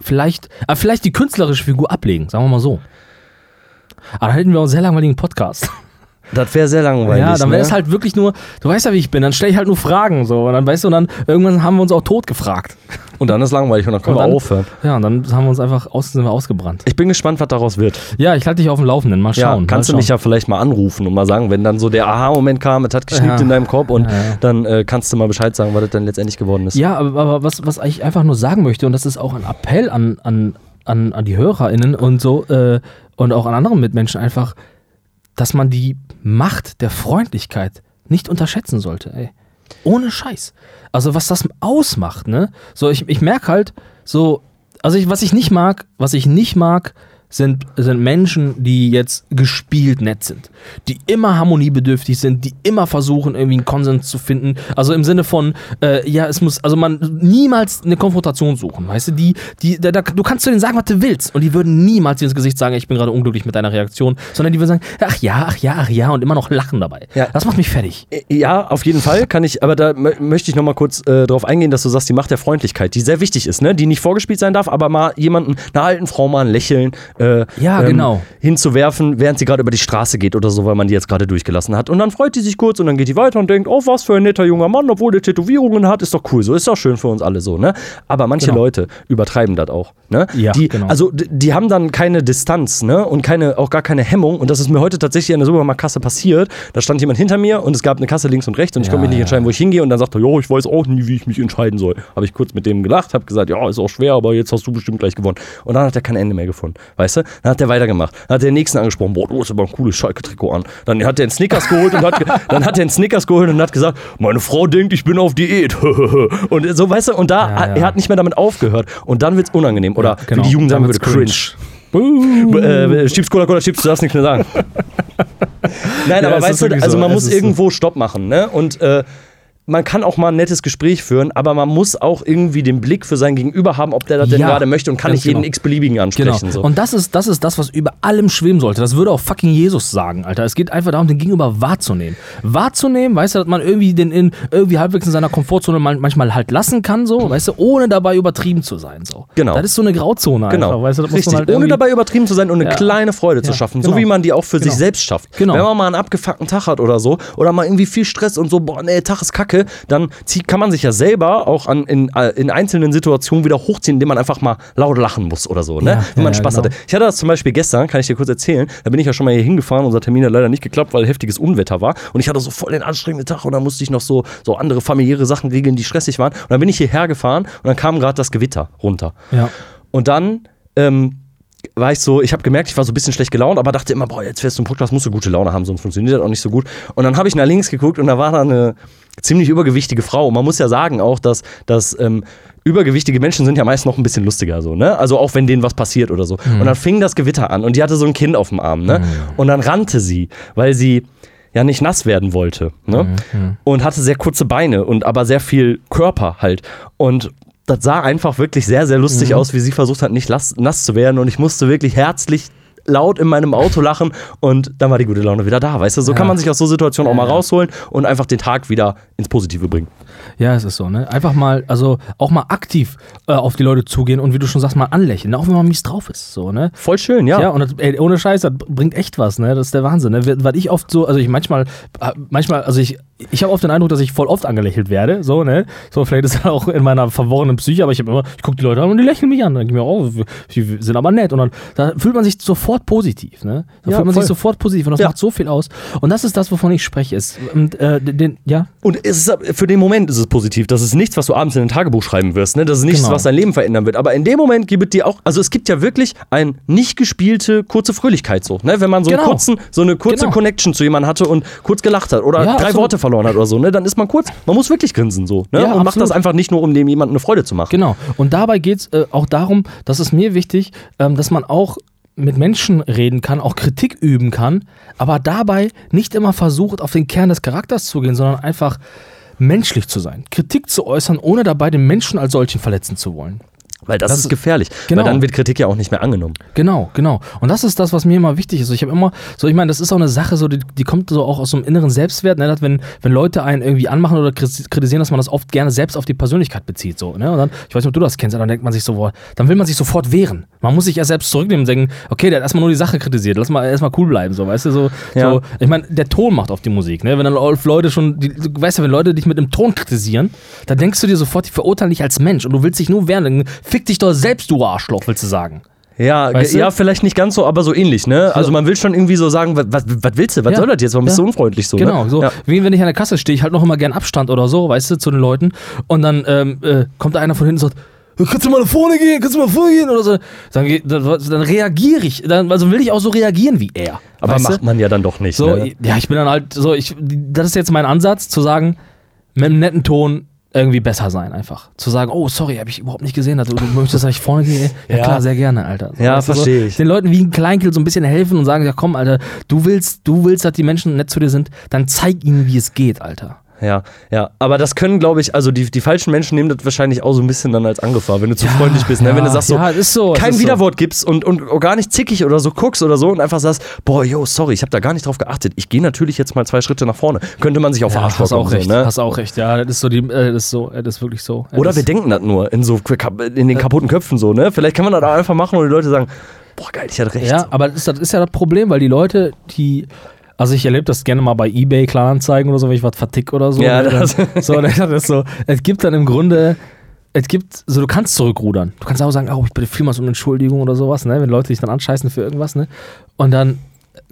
vielleicht, äh, vielleicht die künstlerische Figur ablegen, sagen wir mal so. Aber dann hätten wir auch einen sehr langweiligen Podcast. Das wäre sehr langweilig. ja, dann wäre ne? es halt wirklich nur, du weißt ja, wie ich bin, dann stelle ich halt nur Fragen so und dann weißt du, und dann irgendwann haben wir uns auch tot gefragt. Und dann ist langweilig und dann können Und wir dann- aufhören. Ja, und dann haben wir uns einfach aus, sind wir ausgebrannt. Ich bin gespannt, was daraus wird. Ja, ich halte dich auf dem Laufenden, mal Ja, schauen. kannst mal du mich schauen. ja vielleicht mal anrufen und mal sagen, wenn dann so der Aha-Moment kam, es hat geschnippt Ja. in deinem Kopf und Ja, ja. dann äh, kannst du mal Bescheid sagen, was das dann letztendlich geworden ist. Ja, aber, aber was, was ich einfach nur sagen möchte, und das ist auch ein Appell an, an, an, an die HörerInnen und so, äh, und auch an andere Mitmenschen einfach, dass man die Macht der Freundlichkeit nicht unterschätzen sollte, ey. Ohne Scheiß. Also, was das ausmacht, ne? So, ich, ich merke halt, so, also ich, was ich nicht mag, was ich nicht mag, sind, sind Menschen, die jetzt gespielt nett sind. Die immer harmoniebedürftig sind, die immer versuchen, irgendwie einen Konsens zu finden. Also im Sinne von, äh, ja, es muss, also man niemals eine Konfrontation suchen, weißt du? Die, die, da, da, du kannst zu denen sagen, was du willst. Und die würden niemals dir ins Gesicht sagen, ich bin gerade unglücklich mit deiner Reaktion, sondern die würden sagen, ach ja, ach ja, ach ja, und immer noch lachen dabei. Ja. Das macht mich fertig. Ja, auf jeden Fall kann ich, aber da mö- möchte ich nochmal kurz äh, drauf eingehen, dass du sagst, die Macht der Freundlichkeit, die sehr wichtig ist, ne? Die nicht vorgespielt sein darf, aber mal jemanden, einer alten Frau mal ein Lächeln äh, Ja, genau. hinzuwerfen, während sie gerade über die Straße geht oder so, weil man die jetzt gerade durchgelassen hat. Und dann freut die sich kurz und dann geht die weiter und denkt, oh, was für ein netter junger Mann, obwohl der Tätowierungen hat, ist doch cool. So ist doch schön für uns alle so, ne? Aber manche Genau. Leute übertreiben das auch, ne? Ja, die, genau. Also die haben dann keine Distanz, ne? Und keine, auch gar keine Hemmung. Und das ist mir heute tatsächlich an der Supermarktkasse passiert. Da stand jemand hinter mir und es gab eine Kasse links und rechts und ich Ja, konnte mich nicht ja. entscheiden, wo ich hingehe. Und dann sagte er, ja, ich weiß auch nie, wie ich mich entscheiden soll. Habe ich kurz mit dem gelacht, habe gesagt, ja, ist auch schwer, aber jetzt hast du bestimmt gleich gewonnen. Und dann hat er kein Ende mehr gefunden, weißt du? Dann hat er weitergemacht. Dann hat der nächsten angesprochen, boah, du hast aber ein cooles Schalke-Trikot an. Dann hat er einen Snickers geholt und hat, dann hat er einen Snickers geholt und hat gesagt, meine Frau denkt, ich bin auf Diät. und so, weißt du, und da, Ja, ja. er hat nicht mehr damit aufgehört. Und dann wird's unangenehm. Oder genau. wie die Jugend sagen würde, wird's cringe. Äh, Chips, Cola, Cola, Chips, du darfst nichts mehr sagen. Nein, Ja, aber es weißt du, also so. man Es muss ist so. irgendwo Stopp machen, ne? Und äh, man kann auch mal ein nettes Gespräch führen, aber man muss auch irgendwie den Blick für sein Gegenüber haben, ob der das denn Ja, gerade möchte und kann nicht jeden genau. x-beliebigen ansprechen. Genau. So. Und das ist, das ist das, was über allem schweben sollte. Das würde auch fucking Jesus sagen, Alter. Es geht einfach darum, den Gegenüber wahrzunehmen. Wahrzunehmen, weißt du, dass man irgendwie den in, irgendwie halbwegs in seiner Komfortzone mal, manchmal halt lassen kann, so, weißt du, ohne dabei übertrieben zu sein, so. Genau. Das ist so eine Grauzone Genau, einfach, weißt du, richtig. halt Ohne dabei übertrieben zu sein und eine Ja. kleine Freude zu Ja, schaffen, genau. so wie man die auch für sich Genau. selbst schafft. Genau. Wenn man mal einen abgefuckten Tag hat oder so, oder mal irgendwie viel Stress und so, boah, nee, Tag ist kacke, dann zieht, kann man sich ja selber auch an, in, äh, in einzelnen Situationen wieder hochziehen, indem man einfach mal laut lachen muss oder so, ne? Ja, wenn man ja, Spaß genau. hatte. Ich hatte das zum Beispiel gestern, kann ich dir kurz erzählen, da bin ich ja schon mal hier hingefahren, unser Termin hat leider nicht geklappt, weil heftiges Unwetter war und ich hatte so voll den anstrengenden Tag und dann musste ich noch so, so andere familiäre Sachen regeln, die stressig waren und dann bin ich hierher gefahren und dann kam gerade das Gewitter runter. Ja. Und dann ähm, war ich so, ich habe gemerkt, ich war so ein bisschen schlecht gelaunt, aber dachte immer, boah, jetzt fährst du im Podcast, musst du gute Laune haben, sonst funktioniert das auch nicht so gut. Und dann habe ich nach links geguckt und da war da eine ziemlich übergewichtige Frau. Und man muss ja sagen auch, dass, dass ähm, übergewichtige Menschen sind ja meist noch ein bisschen lustiger so, ne? Also auch wenn denen was passiert oder so. Und dann fing das Gewitter an und die hatte so ein Kind auf dem Arm, ne? Und dann rannte sie, weil sie ja nicht nass werden wollte, ne? Und hatte sehr kurze Beine und aber sehr viel Körper halt. Und das sah einfach wirklich sehr, sehr lustig aus, wie sie versucht hat, nicht nass zu werden. Und ich musste wirklich herzlich laut in meinem Auto lachen und dann war die gute Laune wieder da. Weißt du, so Ja. kann man sich aus so Situationen auch mal rausholen und einfach den Tag wieder ins Positive bringen. Ja, es ist so, ne? Einfach mal, also auch mal aktiv äh, auf die Leute zugehen und wie du schon sagst, mal anlächeln, ne? auch wenn man mies drauf ist, so, ne? Voll schön, ja. Ja, und das, ey, ohne Scheiß, das bringt echt was, ne? Das ist der Wahnsinn, ne? Weil ich oft so, also ich manchmal, äh, manchmal, also ich, ich habe oft den Eindruck, dass ich voll oft angelächelt werde, so, ne? So, vielleicht ist das auch in meiner verworrenen Psyche, aber ich habe immer, ich gucke die Leute an und die lächeln mich an. Dann denke ich mir, oh, die sind aber nett. Und dann da fühlt man sich sofort positiv, ne? Da Ja, fühlt man voll. sich sofort positiv und das Ja. macht so viel aus. Und das ist das, wovon ich spreche. Ist, und, äh, den, ja, Und es ist, für den Moment ist es positiv. Das ist nichts, was du abends in ein Tagebuch schreiben wirst. Ne? Das ist nichts, Genau. was dein Leben verändern wird. Aber in dem Moment gibt es dir auch, also es gibt ja wirklich ein nicht gespielte kurze Fröhlichkeit so. Ne? Wenn man so, Genau. kurzen, so eine kurze Genau. Connection zu jemandem hatte und kurz gelacht hat oder Ja, drei absolut. Worte verloren hat oder so, ne? dann ist man kurz, man muss wirklich grinsen so. Ne? Ja, und macht absolut. das einfach nicht nur, um dem jemandem eine Freude zu machen. Genau. Und dabei geht es äh, auch darum, dass es mir wichtig, ähm, dass man auch mit Menschen reden kann, auch Kritik üben kann, aber dabei nicht immer versucht, auf den Kern des Charakters zu gehen, sondern einfach menschlich zu sein. Kritik zu äußern, ohne dabei den Menschen als solchen verletzen zu wollen. Weil das, Das ist gefährlich. Genau. Weil dann wird Kritik ja auch nicht mehr angenommen. Genau, genau. Und das ist das, was mir immer wichtig ist. Ich habe immer, so ich meine, das ist auch eine Sache, so die, die kommt so auch aus so einem inneren Selbstwert, ne, dass wenn, wenn Leute einen irgendwie anmachen oder kritisieren, dass man das oft gerne selbst auf die Persönlichkeit bezieht, so, ne? Und dann, ich weiß nicht, ob du das kennst, aber dann denkt man sich so, boah, dann will man sich sofort wehren. Man muss sich ja selbst zurücknehmen und denken, okay, der hat erstmal nur die Sache kritisiert, lass mal erstmal cool bleiben, so, weißt du, so, Ja. so ich meine, der Ton macht auf die Musik, ne? Wenn dann Leute schon, die, du weißt ja, wenn Leute dich mit einem Ton kritisieren, dann denkst du dir sofort, die verurteilen dich als Mensch und du willst dich nur wehren, dann fick dich doch selbst, du Arschloch, willst du sagen. Ja, Weißt du? ja, vielleicht nicht ganz so, aber so ähnlich, ne? Also man will schon irgendwie so sagen, was, was, willst du? Was Ja. soll das jetzt? Warum bist du Ja. so unfreundlich so? Genau, ne? so Ja. wie wenn ich an der Kasse stehe, ich halt noch immer gern Abstand oder so, weißt du, zu den Leuten. Und dann ähm, äh, kommt da einer von hinten und sagt, "Äh, kannst du mal nach vorne gehen, kannst du mal nach vorne gehen oder so. Dann, dann, dann reagiere ich, dann, also will ich auch so reagieren wie er. Aber weißt du? macht man ja dann doch nicht. So, ne? ja, ich bin dann halt so, ich, das ist jetzt mein Ansatz, zu sagen, mit einem netten Ton irgendwie besser sein einfach. Zu sagen, oh, sorry, habe ich überhaupt nicht gesehen, dass du, möchtest, dass ich vorne gehe. Ja, Ja. klar, sehr gerne, Alter. So, Ja, weißt du, versteh so, ich. Den Leuten wie ein Kleinkind so ein bisschen helfen und sagen, ja komm, Alter, du willst, du willst, dass die Menschen nett zu dir sind, dann zeig ihnen, wie es geht, Alter. Ja, ja. Aber das können, glaube ich, also die, die falschen Menschen nehmen das wahrscheinlich auch so ein bisschen dann als Angefahr, wenn du zu freundlich bist. Ne? ja, wenn du sagst so, ja, ist so, kein ist so. Widerwort gibst und, und gar nicht zickig oder so guckst oder so und einfach sagst, boah, yo, sorry, ich habe da gar nicht drauf geachtet. Ich gehe natürlich jetzt mal zwei Schritte nach vorne. Könnte man sich auf Ja, Arsch hast auch recht, so, ne? hast auch recht, ja, das ist so, die, äh, das ist so, äh, das ist wirklich so. Ja, Oder wir denken das nur in so in den kaputten Köpfen so, ne? Vielleicht kann man das auch einfach machen und die Leute sagen, boah, geil, ich hatte recht. Ja, aber das ist, das ist ja das Problem, weil die Leute, die. Also ich erlebe das gerne mal bei eBay Kleinanzeigen oder so, wenn ich was vertick oder so. Ja, ne, dann, das- so, das ist so. Es gibt dann im Grunde, es gibt, so du kannst zurückrudern. Du kannst auch sagen, oh, ich bitte vielmals um Entschuldigung oder sowas, ne, wenn Leute dich dann anscheißen für irgendwas, ne. Und dann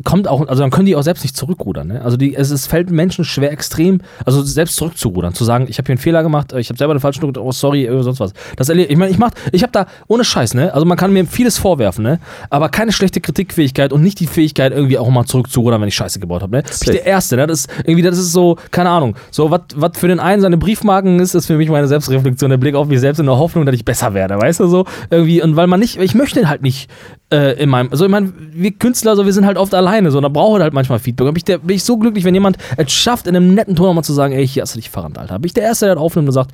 kommt auch, also dann können die auch selbst nicht zurückrudern, ne. Also die, es, es fällt Menschen schwer extrem, also selbst zurückzurudern, zu sagen, ich habe hier einen Fehler gemacht, ich habe selber den falschen gedrückt, oh sorry, sonst was. Das ich meine, ich mach, ich habe da ohne Scheiß, ne. Also man kann mir vieles vorwerfen, ne, aber keine schlechte Kritikfähigkeit und nicht die Fähigkeit irgendwie auch mal zurückzurudern, wenn ich Scheiße gebaut habe, ne. Ich bin der Erste, ne. Das ist irgendwie, das ist so, keine Ahnung, so was was für den einen seine Briefmarken ist, ist für mich meine Selbstreflexion, der Blick auf mich selbst in der Hoffnung, dass ich besser werde, weißt du so irgendwie und weil man nicht, ich möchte halt nicht äh, in meinem, also ich meine, wir Künstler, so wir sind halt oft alleine, so und da braucht halt manchmal Feedback. Und bin ich, der, bin ich so glücklich, wenn jemand es schafft, in einem netten Ton nochmal zu sagen, ey, hier hast du dich verrannt, Alter. Bin ich der Erste, der das aufnimmt und sagt,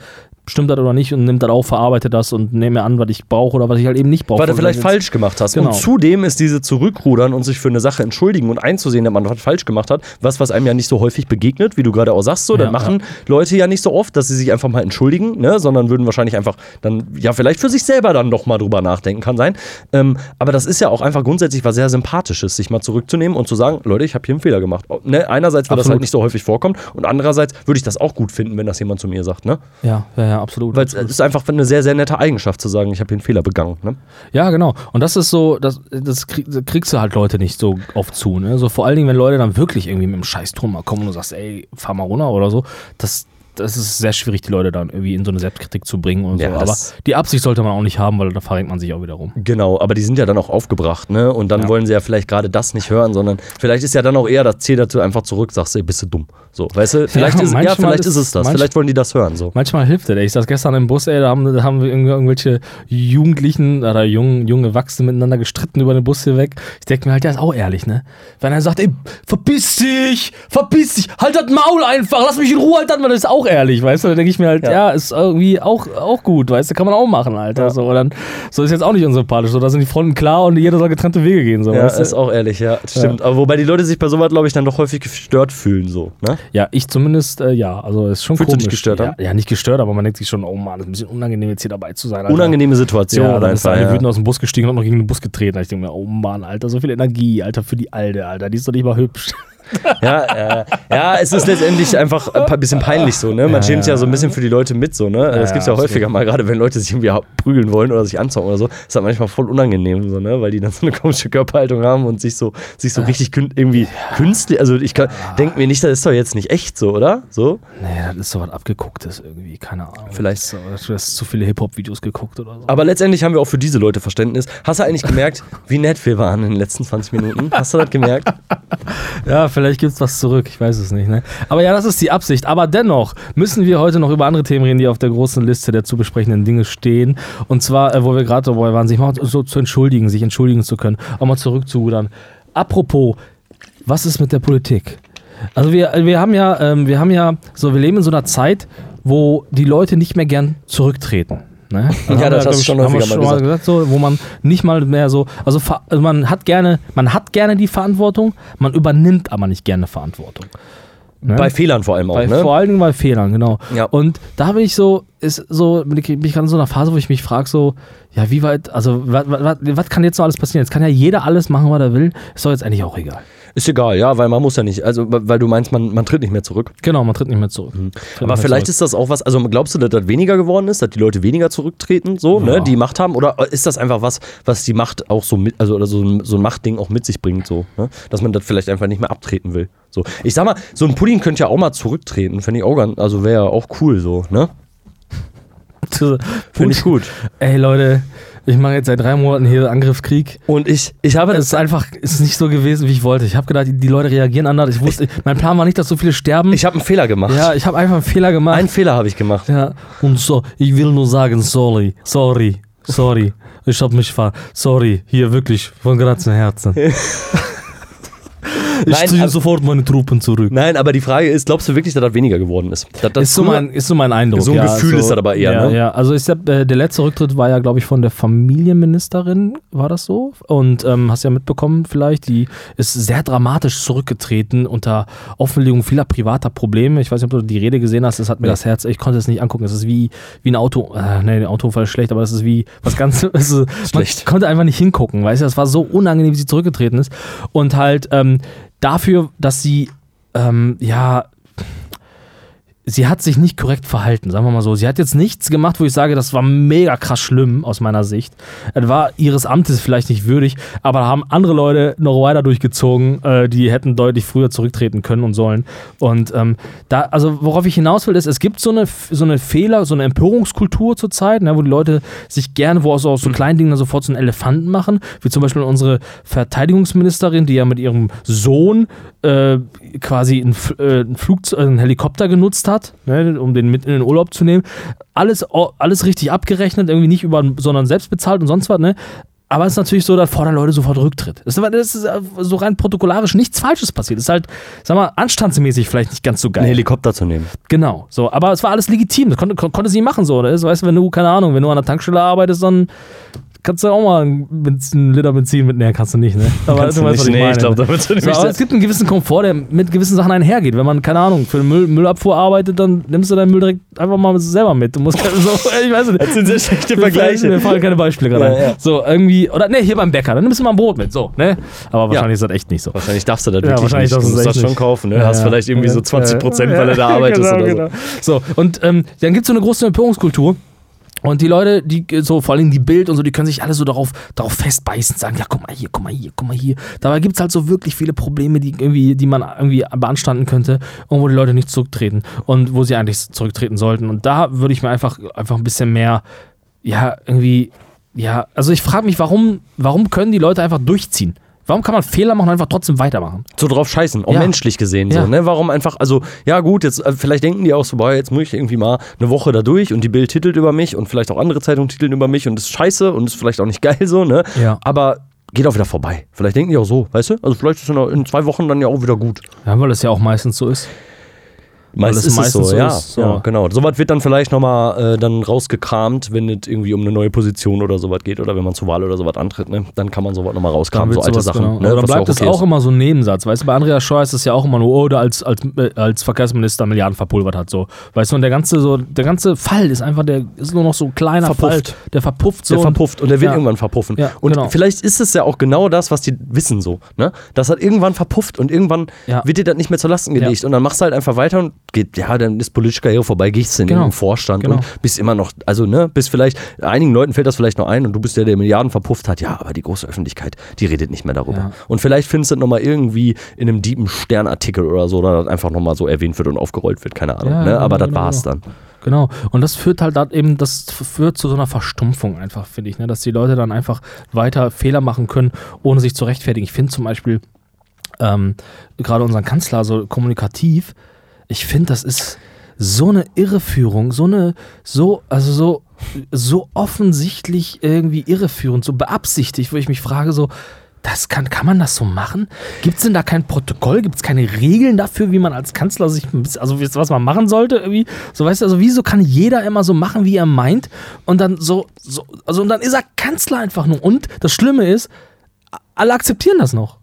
stimmt das oder nicht und nimmt das auf, verarbeitet das und nehme mir an, was ich brauche oder was ich halt eben nicht brauche. Weil du vielleicht falsch gemacht hast. Genau. Und zudem ist diese Zurückrudern und sich für eine Sache entschuldigen und einzusehen, dass man was falsch gemacht hat, was, was einem ja nicht so häufig begegnet, wie du gerade auch sagst, so, Ja, das machen Leute ja nicht so oft, dass sie sich einfach mal entschuldigen, ne, sondern würden wahrscheinlich einfach dann, ja, vielleicht für sich selber dann noch mal drüber nachdenken, kann sein. Ähm, aber das ist ja auch einfach grundsätzlich was sehr Sympathisches, sich mal zurückzunehmen und zu sagen, Leute, ich habe hier einen Fehler gemacht. Ne, einerseits, weil das Absolut. halt nicht so häufig vorkommt und andererseits würde ich das auch gut finden, wenn das jemand zu mir sagt, ne? Ja, ja, ja, absolut. Weil es ist einfach eine sehr, sehr nette Eigenschaft zu sagen, ich habe hier einen Fehler begangen, ne? Ja, genau. Und das ist so, das, das krieg, das kriegst du halt Leute nicht so oft zu. Ne? So vor allen Dingen, wenn Leute dann wirklich irgendwie mit dem Scheißton mal kommen und du sagst, ey, fahr mal runter oder so, das, das ist sehr schwierig, die Leute dann irgendwie in so eine Selbstkritik zu bringen und Ja, so. Aber die Absicht sollte man auch nicht haben, weil da verrenkt man sich auch wieder rum. Genau, aber die sind ja dann auch aufgebracht, ne? Und dann Ja. wollen sie ja vielleicht gerade das nicht hören, sondern vielleicht ist ja dann auch eher das Ziel, dass du einfach zurück sagst, ey, bist du dumm. So, weißt du? Vielleicht, ist, ja, vielleicht ist, es das. manch- vielleicht wollen die das hören, so. Manchmal hilft das. ey. Ich saß gestern im Bus, ey, da haben, da haben wir irgendw- irgendwelche Jugendlichen oder jungen, junge Erwachsene miteinander gestritten über den Bus hier weg. Ich denke mir halt, der ist auch ehrlich, ne? Wenn er sagt, ey, verpiss dich, verpiss dich, halt das Maul einfach, lass mich in Ruhe, halt das mal, das ist auch ehrlich, weißt du? Da denke ich mir halt, ja. Ja. ist irgendwie auch, auch gut, weißt du, kann man auch machen, Alter. Ja. So, dann, so ist jetzt auch nicht unsympathisch. So, da sind die Fronten klar und jeder soll getrennte Wege gehen. So, Ja, weißt du? ist auch ehrlich, ja, stimmt. Aber wobei die Leute sich bei sowas, glaube ich, dann doch häufig gestört fühlen, so. Ne? Ja, ich zumindest, äh, ja. Also ist schon Fühlst du komisch. dich gestört, ja, ja, nicht gestört, aber man denkt sich schon, oh Mann, das ist ein bisschen unangenehm, jetzt hier dabei zu sein. Alter. Unangenehme Situation Ja, dann ist eine Ja. wütend aus dem Bus gestiegen und noch gegen den Bus getreten. Ich denke mir, oh Mann, Alter, so viel Energie, Alter, für die Alte, Alter, die ist doch nicht mal hübsch. Ja, ja, ja, es ist letztendlich einfach ein bisschen peinlich so, ne? Man Ja, schämt sich ja so ein bisschen für die Leute mit, so, ne? Das ja, gibt's ja häufiger mal, gerade wenn Leute sich irgendwie prügeln wollen oder sich anzocken oder so. ist halt manchmal voll unangenehm, so, ne? Weil die dann so eine komische Körperhaltung haben und sich so, sich so richtig kün irgendwie künstlich, also ich denke mir nicht, das ist doch jetzt nicht echt so, oder? So? Nee, das ist so was Abgegucktes irgendwie, keine Ahnung. Vielleicht. So, Du hast zu viele Hip-Hop-Videos geguckt oder so. Aber letztendlich haben wir auch für diese Leute Verständnis. Hast du eigentlich gemerkt, wie nett wir waren in den letzten 20 Minuten? Hast du das gemerkt? Ja, vielleicht gibt's was zurück, ich weiß es nicht. Ne? Aber ja, das ist die Absicht. Aber dennoch müssen wir heute noch über andere Themen reden, die auf der großen Liste der zu besprechenden Dinge stehen. Und zwar, äh, wo wir gerade dabei waren, sich mal so zu entschuldigen, sich entschuldigen zu können, auch mal zurückzurudern. Apropos, was ist mit der Politik? Also wir, wir haben ja, ähm, wir haben ja, so wir leben in so einer Zeit, wo die Leute nicht mehr gern zurücktreten. Ne? Also Ja, das wir, hast du schon häufiger mal gesagt, so, wo man nicht mal mehr so, also, also man hat gerne, man hat gerne die Verantwortung, man übernimmt aber nicht gerne Verantwortung. Ne? Bei Fehlern vor allem auch, Bei, ne? Vor allen Dingen bei Fehlern, genau. Ja. Und da bin ich so, ist so, bin ich bin ich gerade in so einer Phase, wo ich mich frage, so, ja, wie weit, also, was kann jetzt noch alles passieren? Jetzt kann ja jeder alles machen, was er will. Ist doch jetzt eigentlich auch egal. Ist egal, ja, weil man muss ja nicht, also weil du meinst, man, man tritt nicht mehr zurück. Genau, man tritt nicht mehr zurück. Mhm. Aber mehr vielleicht zurück. ist das auch was, also glaubst du, dass das weniger geworden ist, dass die Leute weniger zurücktreten, so, Ja. ne, die Macht haben? Oder ist das einfach was, was die Macht auch so mit, also oder so, ein- so ein Machtding auch mit sich bringt, so, ne? Dass man das vielleicht einfach nicht mehr abtreten will. So. Ich sag mal, so ein Pudding könnte ja auch mal zurücktreten, fände ich auch ganz, also wäre ja auch cool so, ne? Finde ich gut. Ey, Leute, ich mache jetzt seit drei Monaten hier Angriffskrieg. Und ich, ich habe Es ist einfach, es ist nicht so gewesen, wie ich wollte. Ich habe gedacht, die, Leute reagieren anders. Ich wusste, mein Plan war nicht, dass so viele sterben. ich habe einen Fehler gemacht. ja, ich habe einfach einen Fehler gemacht. einen Fehler habe ich gemacht. Ja, und so, ich will nur sagen, sorry, sorry, sorry. Ich hab mich ver... Sorry, hier wirklich, von ganzem Herzen. ich Nein, ziehe sofort meine Truppen zurück. Nein, aber die Frage ist, glaubst du wirklich, dass das weniger geworden ist? Dass das Ist so, mein, ist so mein Eindruck. So ein ja, Gefühl ist das aber eher, ja, ne? Ja, also ich hab, äh, der letzte Rücktritt war ja, glaube ich, von der Familienministerin, war das so? Und ähm, hast ja mitbekommen vielleicht, die ist sehr dramatisch zurückgetreten unter Offenlegung vieler privater Probleme. Ich weiß nicht, ob du die Rede gesehen hast, das hat mir Nee. das Herz, ich konnte es nicht angucken. Es ist wie, wie ein Auto, äh, nee, ein Autounfall ist schlecht, aber das ist wie was ganz, es ist, Schlecht. man konnte einfach nicht hingucken, weißt du, das war so unangenehm, wie sie zurückgetreten ist. Und halt ähm, dafür, dass sie, ähm, ja, sie hat sich nicht korrekt verhalten, sagen wir mal so. Sie hat jetzt nichts gemacht, wo ich sage, das war mega krass schlimm aus meiner Sicht. Es war ihres Amtes vielleicht nicht würdig, aber da haben andere Leute noch weiter durchgezogen, äh, die hätten deutlich früher zurücktreten können und sollen. Und ähm, da, also worauf ich hinaus will, ist, es gibt so eine, so eine Fehler, so eine Empörungskultur zurzeit, ne, wo die Leute sich gerne, wo aus, aus so kleinen Dingen sofort so einen Elefanten machen, wie zum Beispiel unsere Verteidigungsministerin, die ja mit ihrem Sohn äh, quasi einen, F- äh, einen, Flugzeug, einen Helikopter genutzt hat, ne, um den mit in den Urlaub zu nehmen. Alles, alles richtig abgerechnet, irgendwie nicht über, sondern selbst bezahlt und sonst was, ne? Aber es ist natürlich so, da fordern Leute sofort Rücktritt. Das ist, äh, so rein protokollarisch nichts Falsches passiert. Das ist halt, sag mal, anstandsmäßig vielleicht nicht ganz so geil. einen Helikopter zu nehmen. Genau, so, aber es war alles legitim, das konnte, kon- konnte sie machen, so, oder? Das, weißt du, wenn du, keine Ahnung, wenn du an der Tankstelle arbeitest, dann kannst du auch mal einen, Benzin, einen Liter Benzin mitnehmen, kannst du nicht, ne? Aber Kannst du weißt, was nicht, nee, meine, ich glaub, da würdest du so, aber es gibt einen gewissen Komfort, der mit gewissen Sachen einhergeht. Wenn man, keine Ahnung, für Müll, Müllabfuhr arbeitet, dann nimmst du deinen Müll direkt einfach mal selber mit. Du musst so, ich weiß nicht. Das sind sehr schlechte Vergleiche. Mir fallen keine Beispiele gerade Ja, ein. ja. So, irgendwie, oder ne, hier beim Bäcker, dann nimmst du mal ein Brot mit, so, ne? Aber wahrscheinlich ist das echt nicht so. Wahrscheinlich darfst du das Ja, wirklich wahrscheinlich nicht. Du musst das schon nicht. kaufen. Ne? Ja, Hast ja. vielleicht irgendwie so Ja, 20 Prozent, ja, weil du da arbeitest genau, oder genau. so. So, und ähm, dann gibt es so eine große Empörungskultur. Und die Leute, die so vor allem die Bild und so, die können sich alle so darauf, darauf festbeißen, sagen, ja, guck mal hier, guck mal hier, guck mal hier. Dabei gibt es halt so wirklich viele Probleme, die irgendwie, die man irgendwie beanstanden könnte und wo die Leute nicht zurücktreten und wo sie eigentlich zurücktreten sollten. Und da würde ich mir einfach, einfach ein bisschen mehr, ja, irgendwie, ja, also ich frage mich, warum, warum können die Leute einfach durchziehen? Warum kann man Fehler machen und einfach trotzdem weitermachen? So drauf scheißen, auch Ja. menschlich gesehen. Ja. So, ne? Warum einfach, also, ja gut, jetzt äh, vielleicht denken die auch so, boah, jetzt muss ich irgendwie mal eine Woche da durch und die Bild titelt über mich und vielleicht auch andere Zeitungen titeln über mich und das ist scheiße und ist vielleicht auch nicht geil so, ne? Ja. Aber geht auch wieder vorbei. Vielleicht denken die auch so, weißt du? Also vielleicht ist es in, in zwei Wochen dann ja auch wieder gut. Ja, weil es ja auch meistens so ist. Meist es ist es meistens so, ja, ist, so. ja, genau. Sowas wird dann vielleicht nochmal äh, dann rausgekramt, wenn es irgendwie um eine neue Position oder sowas geht oder wenn man zur Wahl oder sowas antritt, ne? dann kann man sowas nochmal rauskramen, so alte Sachen. genau. Ne? Dann ja bleibt es okay auch immer so ein Nebensatz. Weißt du, bei Andreas Scheuer ist es ja auch immer nur, oh, der als, als, äh, als Verkehrsminister Milliarden verpulvert hat. So. Weißt du, und der ganze, so, der ganze Fall ist einfach, der ist nur noch so ein kleiner Verpufft. Fall. Der verpufft so. Der und- verpufft und der wird Ja. irgendwann verpuffen. Ja, und genau. vielleicht ist es ja auch genau das, was die wissen so. Ne? Das hat irgendwann verpufft und irgendwann Ja. wird dir das nicht mehr zur Lasten gelegt. Und dann machst du halt einfach weiter und geht, ja, dann ist politische Karriere vorbei, gehst in Genau. den Vorstand Genau. und bist immer noch, also ne, bist vielleicht, einigen Leuten fällt das vielleicht noch ein und du bist der, der Milliarden verpufft hat. Ja, aber die große Öffentlichkeit, die redet nicht mehr darüber. Ja. Und vielleicht findest du das nochmal irgendwie in einem deepen Sternartikel oder so, oder das einfach nochmal so erwähnt wird und aufgerollt wird, keine Ahnung. Ja, ne? Aber genau, das genau, war's genau. dann. Genau. Und das führt halt dann eben, das führt zu so einer Verstumpfung einfach, finde ich, ne? dass die Leute dann einfach weiter Fehler machen können, ohne sich zu rechtfertigen. Ich finde zum Beispiel ähm, gerade unseren Kanzler so kommunikativ, ich finde, das ist so eine Irreführung, so eine, so, also so, so offensichtlich irgendwie irreführend, so beabsichtigt, wo ich mich frage, so, das kann, kann man das so machen? Gibt es denn da kein Protokoll? Gibt es keine Regeln dafür, wie man als Kanzler sich, also was man machen sollte? Irgendwie? So, weißt du, also wieso kann jeder immer so machen, wie er meint? Und dann so, so also und dann ist er Kanzler einfach nur. Und das Schlimme ist, alle akzeptieren das noch.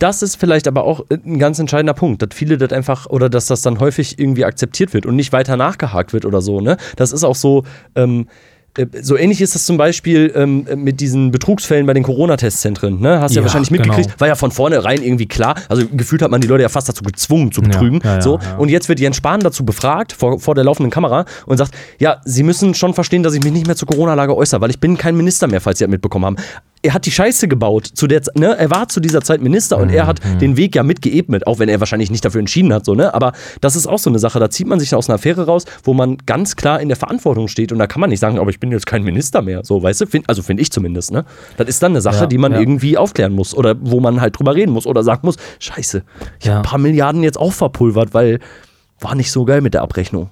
Das ist vielleicht aber auch ein ganz entscheidender Punkt, dass viele das einfach oder dass das dann häufig irgendwie akzeptiert wird und nicht weiter nachgehakt wird oder so. Ne? Das ist auch so. Ähm, äh, so ähnlich ist das zum Beispiel ähm, mit diesen Betrugsfällen bei den Corona-Testzentren. Ne? Hast du ja, Ja, wahrscheinlich mitgekriegt. genau. War ja von vornherein irgendwie klar. Also gefühlt hat man die Leute ja fast dazu gezwungen zu betrügen. ja, ja, so. Und jetzt wird Jens Spahn dazu befragt vor, vor der laufenden Kamera und sagt, ja, Sie müssen schon verstehen, dass ich mich nicht mehr zur Corona-Lage äußere, weil ich bin kein Minister mehr, falls Sie das mitbekommen haben. Er hat die Scheiße gebaut. Zu der, ne? Er war zu dieser Zeit Minister und er hat den Weg ja mitgeebnet, auch wenn er wahrscheinlich nicht dafür entschieden hat. So, ne? Aber das ist auch so eine Sache. Da zieht man sich aus einer Affäre raus, wo man ganz klar in der Verantwortung steht. Und da kann man nicht sagen, aber ich bin jetzt kein Minister mehr. So, weißt du? Find, also finde ich zumindest. Ne? Das ist dann eine Sache, Ja, die man ja. irgendwie aufklären muss oder wo man halt drüber reden muss oder sagen muss, scheiße, ich Ja. habe ein paar Milliarden jetzt auch verpulvert, weil war nicht so geil mit der Abrechnung.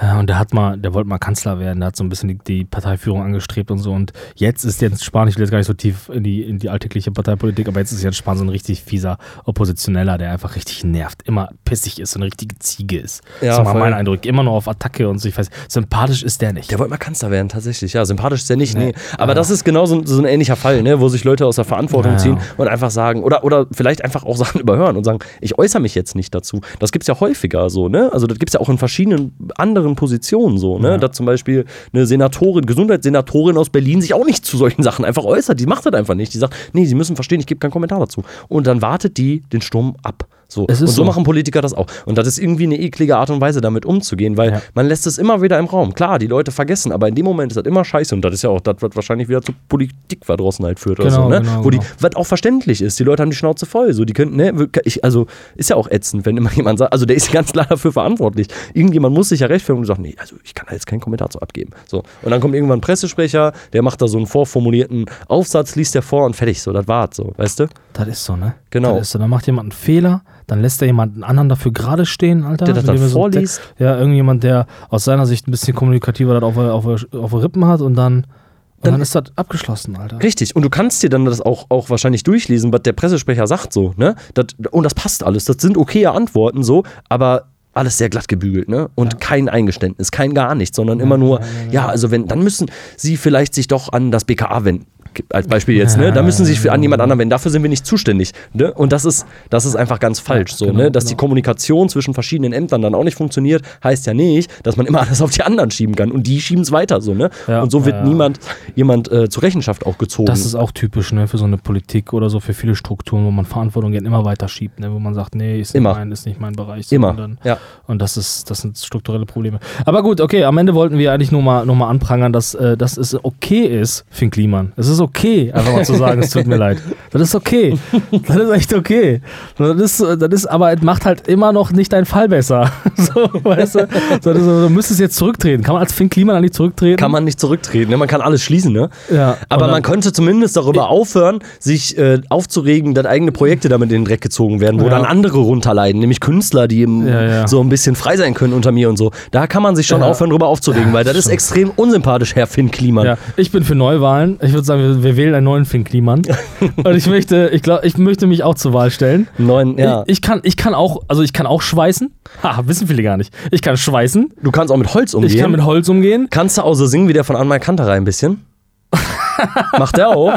Ja, und der hat mal, der wollte mal Kanzler werden, der hat so ein bisschen die, die Parteiführung angestrebt und so. Und jetzt ist Jens Spahn, ich will jetzt gar nicht so tief in die, in die alltägliche Parteipolitik, aber jetzt ist Jens Spahn so ein richtig fieser Oppositioneller, der einfach richtig nervt, immer pissig ist, so eine richtige Ziege ist. Ja, das ist mein Eindruck. Immer nur auf Attacke und so. Ich weiß, sympathisch ist der nicht. Der wollte mal Kanzler werden, tatsächlich. Ja, sympathisch ist er nicht, nee. Nee. Aber Ja. das ist genau so, so ein ähnlicher Fall, ne? wo sich Leute aus der Verantwortung Ja. ziehen und einfach sagen, oder, oder vielleicht einfach auch Sachen überhören und sagen, ich äußere mich jetzt nicht dazu. Das gibt es ja häufiger so, ne? Also das gibt es ja auch in verschiedenen anderen Positionen so, ne? Ja. Dass zum Beispiel eine Senatorin, Gesundheitssenatorin aus Berlin sich auch nicht zu solchen Sachen einfach äußert. Die macht das einfach nicht. Die sagt, nee, sie müssen verstehen, ich gebe keinen Kommentar dazu. Und dann wartet die den Sturm ab. So. Und so, so. machen Politiker das auch. Und das ist irgendwie eine eklige Art und Weise, damit umzugehen, weil Ja. man lässt es immer wieder im Raum. Klar, die Leute vergessen, aber in dem Moment ist das immer scheiße. Und das ist ja auch das, was wahrscheinlich wieder zur Politikverdrossenheit führt oder Genau, so, ne? genau, Wo die, genau. was auch verständlich ist, die Leute haben die Schnauze voll. So, die könnten, ne, ich, also ist ja auch ätzend, wenn immer jemand sagt, also der ist ganz klar dafür verantwortlich. Irgendjemand muss sich ja rechtfertigen und sagt, nee, also ich kann da jetzt keinen Kommentar zu abgeben. So. Und dann kommt irgendwann ein Pressesprecher, der macht da so einen vorformulierten Aufsatz, liest der vor und fertig. So, das war's so, weißt du? Das ist so, ne? Genau. Das ist so. Dann macht jemand einen Fehler, dann lässt er jemanden anderen dafür gerade stehen, Alter. Der das dann er so- vorliest. ja, irgendjemand, der aus seiner Sicht ein bisschen kommunikativer das auf, auf, auf Rippen hat und dann, und Dann- dann, ist das abgeschlossen, Alter. Richtig, und du kannst dir dann das auch, auch wahrscheinlich durchlesen, was der Pressesprecher sagt, so, ne? Das, und das passt alles. Das sind okaye Antworten, so, aber alles sehr glatt gebügelt, ne? Und kein Eingeständnis, kein gar nichts, sondern immer nur, ja, also wenn, dann müssen sie vielleicht sich doch an das BKA wenden. Als Beispiel jetzt, ne? Da müssen sie sich für- an jemand anderen wenden. Dafür sind wir nicht zuständig. Ne? Und das ist, das ist einfach ganz falsch. So, genau, ne? Dass die genau. Kommunikation zwischen verschiedenen Ämtern dann auch nicht funktioniert, heißt ja nicht, dass man immer alles auf die anderen schieben kann. Und die schieben es weiter so, ne? Ja, und so wird ja, ja. niemand jemand äh, zur Rechenschaft auch gezogen. Das ist auch typisch, ne, für so eine Politik oder so, für viele Strukturen, wo man Verantwortung gerne immer weiter schiebt, ne, wo man sagt, nee, ist nicht, Immer. Mein, ist nicht mein Bereich. so, Immer, Und, dann, ja. und das ist, das sind strukturelle Probleme. Aber gut, okay, am Ende wollten wir eigentlich nur mal, nur mal anprangern, dass, äh, dass es okay ist, Finn Kliman. Es ist okay, einfach mal zu sagen, es tut mir leid. Das ist okay. Das ist echt okay. Das ist, das ist, aber es macht halt immer noch nicht deinen Fall besser. So, weißt du? So, ist du müsstest jetzt zurücktreten. Kann man als Finn Kliman eigentlich zurücktreten? kann man nicht zurücktreten. Ne? Man kann alles schließen, ne? Ja. Aber man könnte zumindest darüber aufhören, sich äh, aufzuregen, dass eigene Projekte damit in den Dreck gezogen werden, wo Ja. dann andere runterleiden, nämlich Künstler, die eben Ja, ja. so ein bisschen frei sein können unter mir und so. Da kann man sich schon aufhören, darüber aufzuregen, weil das ist extrem unsympathisch, Herr Finn Kliman. Ich bin für Neuwahlen. Ich würde sagen, wir, wir wählen einen neuen Finn Kliman. Und ich möchte, ich glaube, ich möchte mich auch zur Wahl stellen. Neun, ja. Ich, ich, kann, ich kann auch, also ich kann auch schweißen. Ha, wissen viele gar nicht. Ich kann schweißen. Du kannst auch mit Holz umgehen. Ich kann mit Holz umgehen. Kannst du auch so singen wie der von Anmal Kanterei ein bisschen? Macht der auch?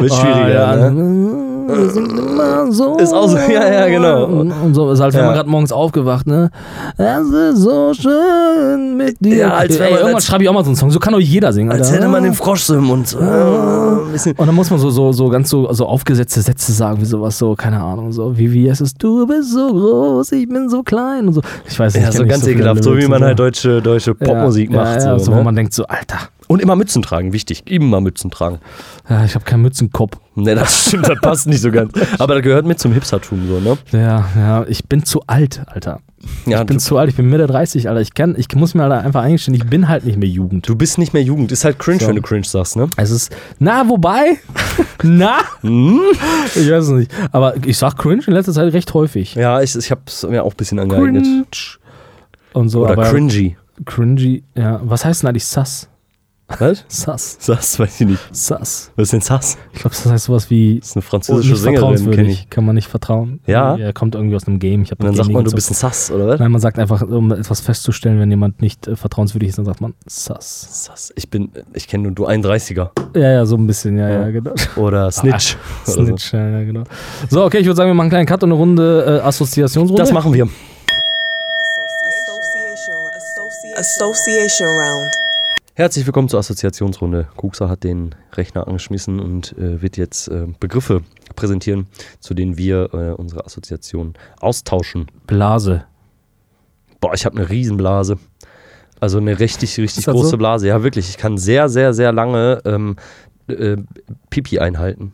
Wird schwieriger, Ah, ja. ne? Wir sind immer so. Ist auch so, ja, ja, genau. Und, so ist halt, wenn Ja. man gerade morgens aufgewacht, ne? Es ist so schön mit dir. Ja, als man- irgendwann schreibe ich auch mal so einen Song. So kann doch jeder singen. Als Alter. hätte man den Frosch so im Mund. So, äh, ein bisschen. Und dann muss man so, so, so ganz so, so aufgesetzte Sätze sagen, wie sowas, so, keine Ahnung, so, wie, wie es ist, du bist so groß, ich bin so klein und so. Ich weiß nicht, Ja, so ganz viele ekelhaft, so wie man halt deutsche, deutsche Popmusik ja, macht. Ja, ja, so, so, wo ne? man denkt so, Alter, Und immer Mützen tragen, wichtig. Immer Mützen tragen. ja, ich habe keinen Mützenkopf. Ne, das stimmt, das passt nicht so ganz. Aber das gehört mit zum Hipstertum, so, ne? Ja, ja, ich bin zu alt, Alter. Ja, Ich bin zu alt, ich bin Mitte 30, Alter. Ich, kann, ich muss mir Alter, einfach eingestehen, ich bin halt nicht mehr Jugend. du bist nicht mehr Jugend. Ist halt cringe, So. wenn du cringe sagst, ne? Es ist, na, wobei, na, Hm? ich weiß es nicht. Aber ich sag cringe in letzter Zeit recht häufig. Ja, ich, ich hab's mir auch ein bisschen angeeignet. Cringe. Und so, Oder aber cringy. cringy, ja. Was heißt denn eigentlich sus? Was? Sus. Das weiß ich nicht. Sus. Was ist denn Sass? Ich glaube, das heißt sowas wie Das ist eine oh, französische nicht Sängerin, kenne vertrauenswürdig. ich. Kann man nicht vertrauen. Ja? Er kommt irgendwie aus einem Game. Ich Und dann sagt man, du bist ein Sass, oder was? Nein, man sagt einfach, um etwas festzustellen, wenn jemand nicht äh, vertrauenswürdig ist, dann sagt man sus. Sass. Ich bin, ich kenne nur du 31er. Ja, ja, so ein bisschen, ja, ja, Ja. genau. Oder Snitch. oder so. Snitch, ja, ja, genau. So, okay, ich würde sagen, wir machen einen kleinen Cut und eine Runde äh, Assoziationsrunde. Das machen wir. Association round. Herzlich willkommen zur Assoziationsrunde. Kuxa hat den Rechner angeschmissen und äh, wird jetzt äh, Begriffe präsentieren, zu denen wir äh, unsere Assoziationen austauschen. Blase. Boah, ich habe eine Riesenblase. Also eine richtig, richtig große so? Blase. Ja, wirklich. Ich kann sehr, sehr, sehr lange ähm, äh, Pipi einhalten.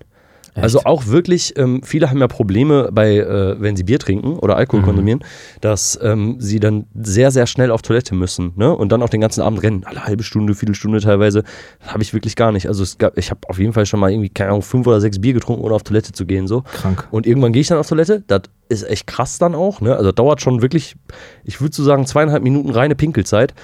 Also auch wirklich, ähm, viele haben ja Probleme bei, äh, wenn sie Bier trinken oder Alkohol Mhm. konsumieren, dass ähm, sie dann sehr, sehr schnell auf Toilette müssen, ne? Und dann auch den ganzen Abend rennen. Alle halbe Stunde, Viertelstunde teilweise. Habe ich wirklich gar nicht. Also es gab, ich habe auf jeden Fall schon mal irgendwie, keine Ahnung, fünf oder sechs Bier getrunken, ohne auf Toilette zu gehen. So. Krank. Und irgendwann gehe ich dann auf Toilette. Das ist echt krass dann auch. Ne? Also dauert schon wirklich, ich würde so sagen, zweieinhalb Minuten reine Pinkelzeit.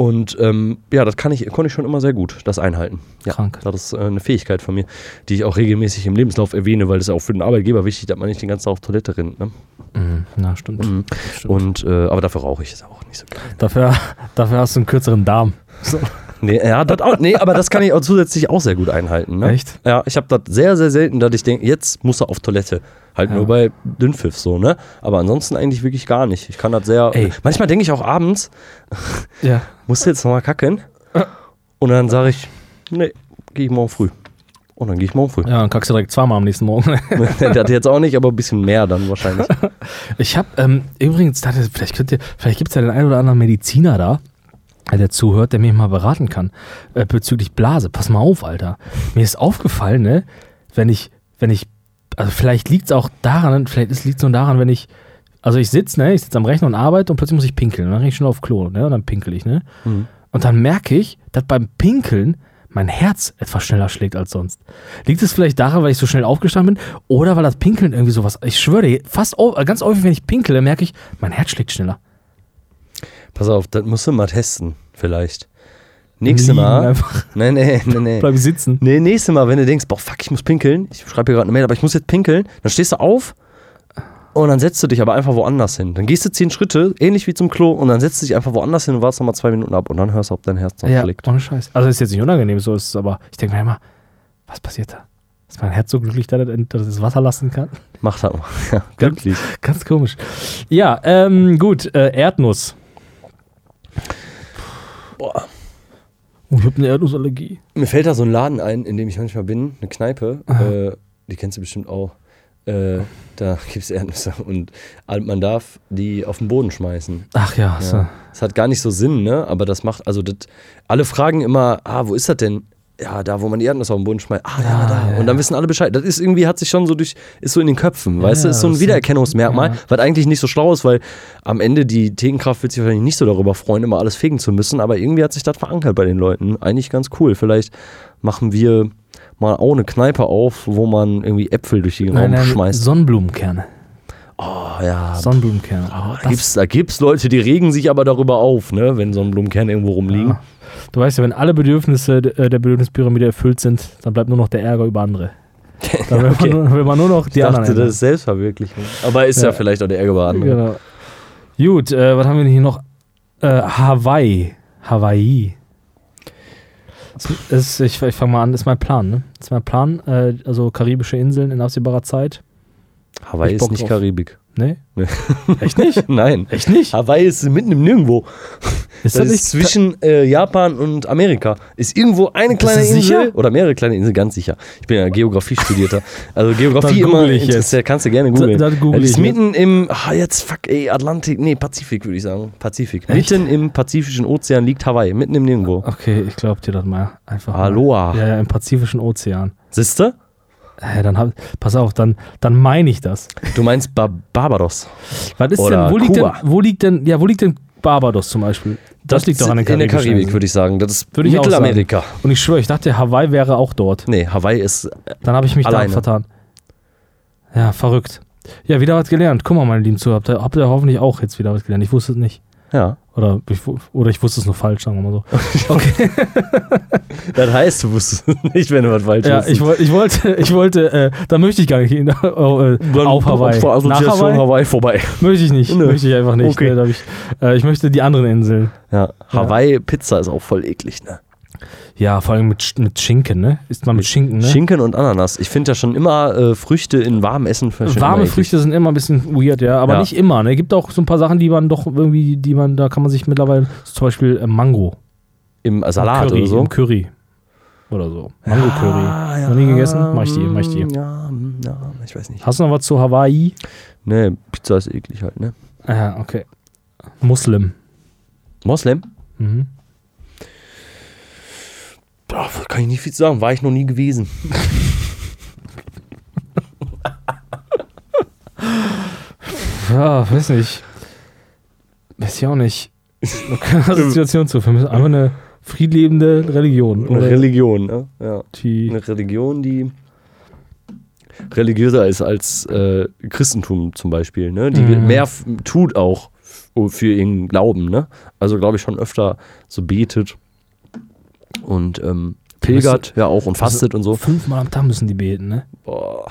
Und ähm, ja, das kann ich, konnte ich schon immer sehr gut, das einhalten. Ja, Krank. Das ist äh, eine Fähigkeit von mir, die ich auch regelmäßig im Lebenslauf erwähne, weil das ist auch für den Arbeitgeber wichtig, dass man nicht den ganzen Tag auf Toilette rennt. Ne? Mhm. Na, stimmt. Mhm. stimmt. Und, äh, aber dafür rauche ich es auch nicht so geil. Dafür, dafür hast du einen kürzeren Darm. So. Nee, ja, das auch, nee, aber das kann ich auch zusätzlich auch sehr gut einhalten. Ne? Echt? Ja, ich habe das sehr, sehr selten, dass ich denke, jetzt muss er auf Toilette. Halt Ja. nur bei Dünnpfiff so, ne? Aber ansonsten eigentlich wirklich gar nicht. Ich kann das sehr. Ey. Manchmal denke ich auch abends, Ja. musst du jetzt nochmal kacken? Und dann sage ich, nee, gehe ich morgen früh. Und dann gehe ich morgen früh. Ja, dann kackst du direkt zweimal am nächsten Morgen. das jetzt auch nicht, aber ein bisschen mehr dann wahrscheinlich. Ich habe ähm, übrigens, vielleicht könnt ihr, vielleicht gibt es ja den einen oder anderen Mediziner da, der zuhört, der mich mal beraten kann äh, bezüglich Blase. Pass mal auf, Alter. Mir ist aufgefallen, ne, wenn ich, wenn ich, also vielleicht liegt es auch daran, vielleicht liegt es nur daran, wenn ich, also ich sitze, ne, ich sitze am Rechner und arbeite und plötzlich muss ich pinkeln. Und dann gehe ich schon auf Klo, ne, und dann pinkel ich, ne. Mhm. Und dann merke ich, dass beim Pinkeln mein Herz etwas schneller schlägt als sonst. Liegt es vielleicht daran, weil ich so schnell aufgestanden bin oder weil das Pinkeln irgendwie sowas, ich schwöre dir, fast ganz häufig, wenn ich pinkele, merke ich, mein Herz schlägt schneller. Pass auf, das musst du mal testen, vielleicht. Nächstes Mal. Einfach Nee, nee, nee, nee. bleib sitzen. Nee, nächstes Mal, wenn du denkst, boah, fuck, ich muss pinkeln, ich schreibe hier gerade eine Mail, aber ich muss jetzt pinkeln, dann stehst du auf und dann setzt du dich aber einfach woanders hin. Dann gehst du zehn Schritte, ähnlich wie zum Klo, und dann setzt du dich einfach woanders hin und wartest nochmal zwei Minuten ab und dann hörst du, ob dein Herz noch Ja, schlägt. ohne Scheiß. Also ist jetzt nicht unangenehm, so ist es, aber ich denke mir immer, was passiert da? Ist mein Herz so glücklich, dass es dass es Wasser lassen kann? Mach das mal. Ja, glücklich. Ganz komisch. Ja, ähm, gut, äh, Erdnuss. Boah. Oh, ich habe eine Erdnussallergie. Mir fällt da so ein Laden ein, in dem ich manchmal bin, eine Kneipe, äh, die kennst du bestimmt auch. Äh, da gibt es Erdnüsse und man darf die auf den Boden schmeißen. Ach ja, so. Ja. Das hat gar nicht so Sinn, ne? Aber das macht, also das, alle fragen immer, ah, wo ist das denn? Ja, da, wo man die Erdnüsse auf den Boden schmeißt. Ah, da, da. ja, Und dann wissen alle Bescheid. Das ist irgendwie, hat sich schon so durch, ist so in den Köpfen, weißt du? ja, Ist so ein Wiedererkennungsmerkmal, ja. was eigentlich nicht so schlau ist, weil am Ende die Thekenkraft wird sich wahrscheinlich nicht so darüber freuen, immer alles fegen zu müssen. Aber irgendwie hat sich das verankert bei den Leuten. Eigentlich ganz cool. Vielleicht machen wir mal auch eine Kneipe auf, wo man irgendwie Äpfel durch den Raum Nein, nein, schmeißt. Sonnenblumenkerne. Oh ja. Sonnenblumenkerne. Da gibt's, da gibt's Leute, die regen sich aber darüber auf, ne, wenn so ein Blumenkern irgendwo rumliegen. Du weißt ja, wenn alle Bedürfnisse äh, der Bedürfnispyramide erfüllt sind, dann bleibt nur noch der Ärger über andere. Dann will, Okay. man, nur, will man nur noch die Ich dachte, anderen. das ist Selbstverwirklichung. Aber ist ja, Ja. vielleicht auch der Ärger bei anderen. Genau. Gut, äh, was haben wir denn hier noch? Äh, Hawaii. Hawaii. Ist, ich ich fange mal an, das ist mein Plan, ne? Das ist mein Plan. Äh, also karibische Inseln in absehbarer Zeit. Hawaii ist nicht drauf. Karibik. Ne? Nee. Echt nicht? Nein. Echt nicht? Hawaii ist mitten im Nirgendwo. Ist Das ist zwischen äh, Japan und Amerika. Ist irgendwo eine kleine du Insel sicher? oder mehrere kleine Inseln, ganz sicher. Ich bin ja Geografie-Studierter. Also Geografie immer ich jetzt. kannst du gerne googeln. Da- dann google Das ist mitten im, ah, jetzt fuck, ey, Atlantik, nee, Pazifik würde ich sagen. Pazifik. Echt? Mitten im Pazifischen Ozean liegt Hawaii, mitten im Nirgendwo. Okay, ich glaub dir das mal. Einfach. mal. Aloha. Ja, ja, im Pazifischen Ozean. Siehste? Äh, dann hab, pass auf, dann, dann meine ich das. Du meinst ba Barbados. Was ist Oder denn, wo liegt denn, wo liegt denn, ja, wo liegt denn Barbados zum Beispiel? Das, liegt doch an den In der Karibik, würde ich sagen. Das ist Würde ich auch sagen. Mittelamerika. Und ich schwöre, ich dachte, Hawaii wäre auch dort. Nee, Hawaii ist Dann habe ich mich Alleine. da vertan. Ja, verrückt. Ja, wieder was gelernt. Guck mal, meine Lieben Zuhörer, habt ihr, habt ihr hoffentlich auch jetzt wieder was gelernt. Ich wusste es nicht. Ja. Oder ich, oder ich wusste es nur falsch, sagen wir mal so. Okay. Das heißt, du wusstest nicht, wenn du was falsch ja, ich, ich wollte, ich wollte, äh, da möchte ich gar nicht hin, äh, auf Hawaii. Nach Hawaii? Hawaii vorbei. Möchte ich nicht. Nö. Möchte ich einfach nicht. Okay. Ne, ich, äh, ich möchte die anderen Inseln. Ja, Hawaii Pizza ist auch voll eklig, ne? Ja, vor allem mit, mit Schinken, ne? Isst man mit Schinken, ne? Schinken und Ananas. Ich finde ja schon immer äh, Früchte in warmem Essen Warme. Früchte sind immer ein bisschen weird, ja, aber Ja. nicht immer. Ne? Gibt auch so ein paar Sachen, die man doch irgendwie, die man, da kann man sich mittlerweile, zum Beispiel äh, Mango. Im Salat Curry, oder so. Im Curry. Oder so. Mango-Curry. Ah, ja, Noch nie gegessen? Mach ich die, mach ich die. Ja, hm, ja, ich weiß nicht. Hast du noch was zu Hawaii? Ne, Pizza ist eklig halt, ne? Ja, okay. Muslim. Moslem? Mhm. Boah, kann ich nicht viel zu sagen, war ich noch nie gewesen. Ja, weiß nicht. Weiß ich auch nicht. Keine Assoziation zu. Ist einfach eine friedlebende Religion. Eine Religion, ne? Ja. die, Eine Religion, die religiöser ist als äh, Christentum zum Beispiel, ne? Die Mhm. mehr tut auch für ihren Glauben, ne? Also glaube ich schon öfter so betet und ähm, pilgert ja auch und fastet und so. fünfmal am Tag müssen die beten, ne? Boah.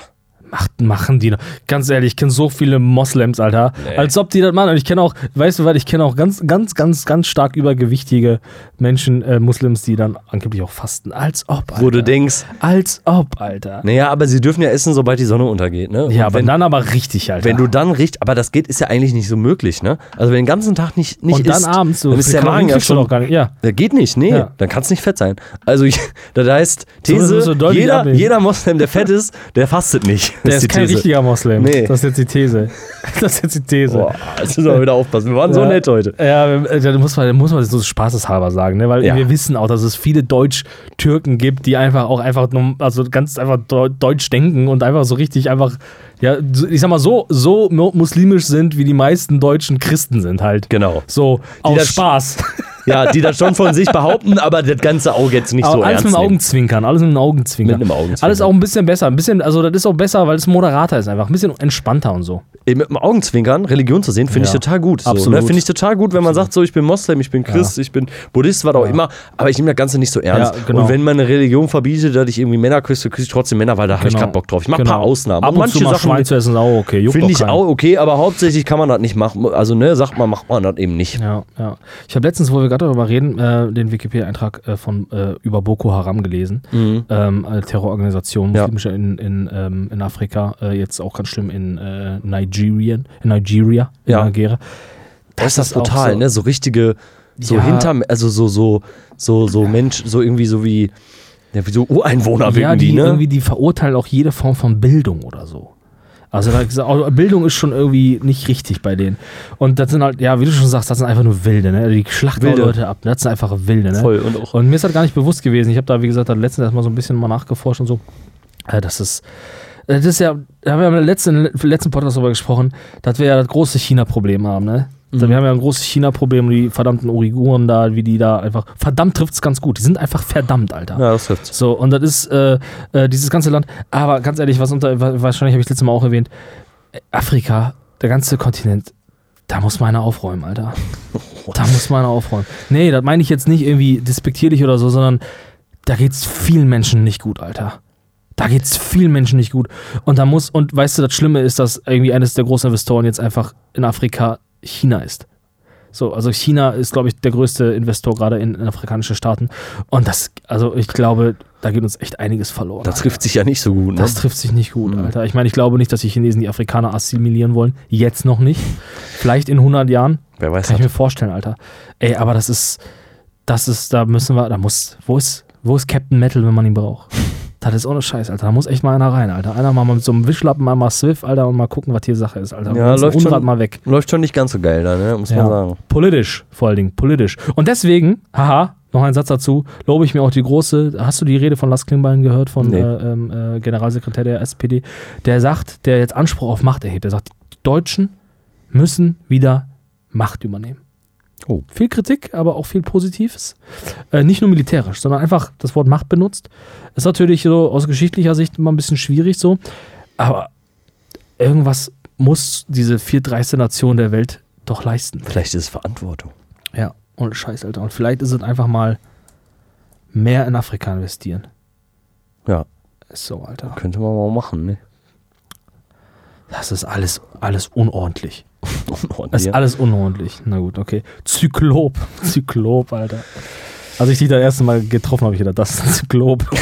Macht, machen die noch. Ganz ehrlich, ich kenne so viele Moslems, Alter. Nee. Als ob die das machen. Und ich kenne auch, weißt du was, ich kenne auch ganz, ganz, ganz, ganz stark übergewichtige Menschen, äh, Muslims, die dann angeblich auch fasten. Als ob, Alter. Wo du denkst, Als ob, Alter. naja, aber sie dürfen ja essen, sobald die Sonne untergeht, ne? Ja, aber wenn, dann aber richtig, Alter. wenn du dann richtig, aber das geht, ist ja eigentlich nicht so möglich, ne? Also wenn den ganzen Tag nicht, nicht und dann isst, abends so, dann ist der Magen ja schon doch gar nicht. Ja. Das geht nicht, nee, Ja. dann kann es nicht fett sein. Also das heißt, So, These, du deutlich jeder, jeder Moslem, der fett ist, der fastet nicht. Der ist die kein These. richtiger Moslem. Nee. Das ist jetzt die These. Das ist jetzt die These. Boah, jetzt müssen wir wieder aufpassen. Wir waren so Ja. nett heute. Ja, äh, da muss man, da muss man so spaßeshalber sagen, ne? weil Ja. wir wissen auch, dass es viele Deutsch-Türken gibt, die einfach auch einfach nur, also ganz einfach deu- deutsch denken und einfach so richtig einfach, ja, so- ich sag mal so, so mu- muslimisch sind, wie die meisten deutschen Christen sind halt. Genau. So, aus das- Spaß. Ja, die das schon von sich behaupten, aber das ganze Auge jetzt nicht so Aber alles ernst mit dem nehmen. Augenzwinkern, alles mit dem Augenzwinkern. Mit einem Augenzwinkern. Alles auch ein bisschen besser, ein bisschen, also das ist auch besser, weil es moderater ist einfach, ein bisschen entspannter und so. Mit dem Augenzwinkern Religion zu sehen, finde Ja. ich total gut. So, Absolut. ne? Finde ich total gut, wenn man sagt, so ich bin Moslem, ich bin Christ, ich bin Buddhist, was auch immer, aber ich nehme das Ganze nicht so ernst. Ja, genau. Und wenn meine Religion verbietet, dass ich irgendwie Männer küsse, küsse ich trotzdem Männer, weil da habe ich Genau. gerade Bock drauf. Ich mache Genau. ein paar Ausnahmen. Ab und, zu mal Schwein zu essen ist auch okay. juckt Finde ich keinen. auch okay, aber hauptsächlich kann man das nicht machen. Also, ne, sagt man, macht man das eben nicht. Ja, ja. Ich habe letztens, wo wir gerade darüber reden, äh, den Wikipedia-Eintrag äh, von äh, über Boko Haram gelesen. Mhm. Ähm, eine Terrororganisation, Ja. in, in, ähm, in Afrika, äh, jetzt auch ganz schlimm in äh, Nigerien, in Nigeria, in Ja. Nigeria. Das ist auch brutal, so- ne? So richtige, so Ja. hinterm, also so, so, so, so Mensch, so irgendwie so wie, ja, wie so Ureinwohner Ja, wirken die, die, ne? irgendwie, die verurteilen auch jede Form von Bildung oder so. Also da gesagt, Bildung ist schon irgendwie nicht richtig bei denen. Und das sind halt, ja, wie du schon sagst, das sind einfach nur Wilde, ne? Die schlachten Wilde. Leute ab. Das sind einfach Wilde, ne? Voll und auch. Und mir ist das gar nicht bewusst gewesen. Ich habe da, wie gesagt, letztens erstmal so ein bisschen mal nachgeforscht und so. Äh, Das ist, äh, das ist ja, da haben wir im letzten, letzten Podcast darüber gesprochen, dass wir ja das große China-Problem haben, ne? Mhm. Wir haben ja ein großes China-Problem, die verdammten Uiguren da, wie die da einfach, verdammt trifft es ganz gut. Die sind einfach verdammt, Alter. Ja, das trifft. So, und das ist äh, äh, dieses ganze Land. Aber ganz ehrlich, was unter, wa- wahrscheinlich habe ich das letzte Mal auch erwähnt, äh, Afrika, der ganze Kontinent, da muss mal einer aufräumen, Alter. Da muss man aufräumen. Nee, das meine ich jetzt nicht irgendwie despektierlich oder so, sondern da geht's vielen Menschen nicht gut, Alter. Da geht's vielen Menschen nicht gut. Und da muss, und weißt du, das Schlimme ist, dass irgendwie eines der großen Investoren jetzt einfach in Afrika China ist. So, also China ist, glaube ich, der größte Investor gerade in, in afrikanische Staaten. Und das, also ich glaube, da geht uns echt einiges verloren. Das Alter. trifft sich ja nicht so gut, ne? Das trifft sich nicht gut, Mhm. Alter. Ich meine, ich glaube nicht, dass die Chinesen die Afrikaner assimilieren wollen. Jetzt noch nicht. Vielleicht in 100 Jahren. Wer weiß Kann ich mir vorstellen, Alter. Ey, aber das ist, das ist, da müssen wir, da muss, wo ist, wo ist Captain Metal, wenn man ihn braucht? Das ist ohne Scheiß, Alter. Da muss echt mal einer rein, Alter. Einer mal mit so einem Wischlappen mal Swift, Alter, und mal gucken, was hier Sache ist, Alter. Ja, läuft Unrat schon. mal weg. Läuft schon nicht ganz so geil da, ne? Muss Ja. man sagen. Politisch, vor allen Dingen, politisch. Und deswegen, haha, noch ein Satz dazu, lobe ich mir auch die große, hast du die Rede von Lars Klingbein gehört, von Nee. äh, ähm, äh, Generalsekretär der SPD, der sagt, der jetzt Anspruch auf Macht erhebt, der sagt, die Deutschen müssen wieder Macht übernehmen. Oh. Viel Kritik, aber auch viel Positives. Äh, nicht nur militärisch, sondern einfach das Wort Macht benutzt. Ist natürlich so aus geschichtlicher Sicht immer ein bisschen schwierig so, aber irgendwas muss diese viertreichste Nation der Welt doch leisten. Vielleicht ist es Verantwortung. Ja, ohne Scheiß, Alter. Und vielleicht ist es einfach mal mehr in Afrika investieren. Ja, Ist so, Alter. könnte man mal machen, ne? Das ist alles, alles unordentlich. Und Das ist alles unordentlich. Na gut, okay. Zyklop. Zyklop, Alter. Als ich dich das erste Mal getroffen habe, ich gedacht, das ist ein Zyklop.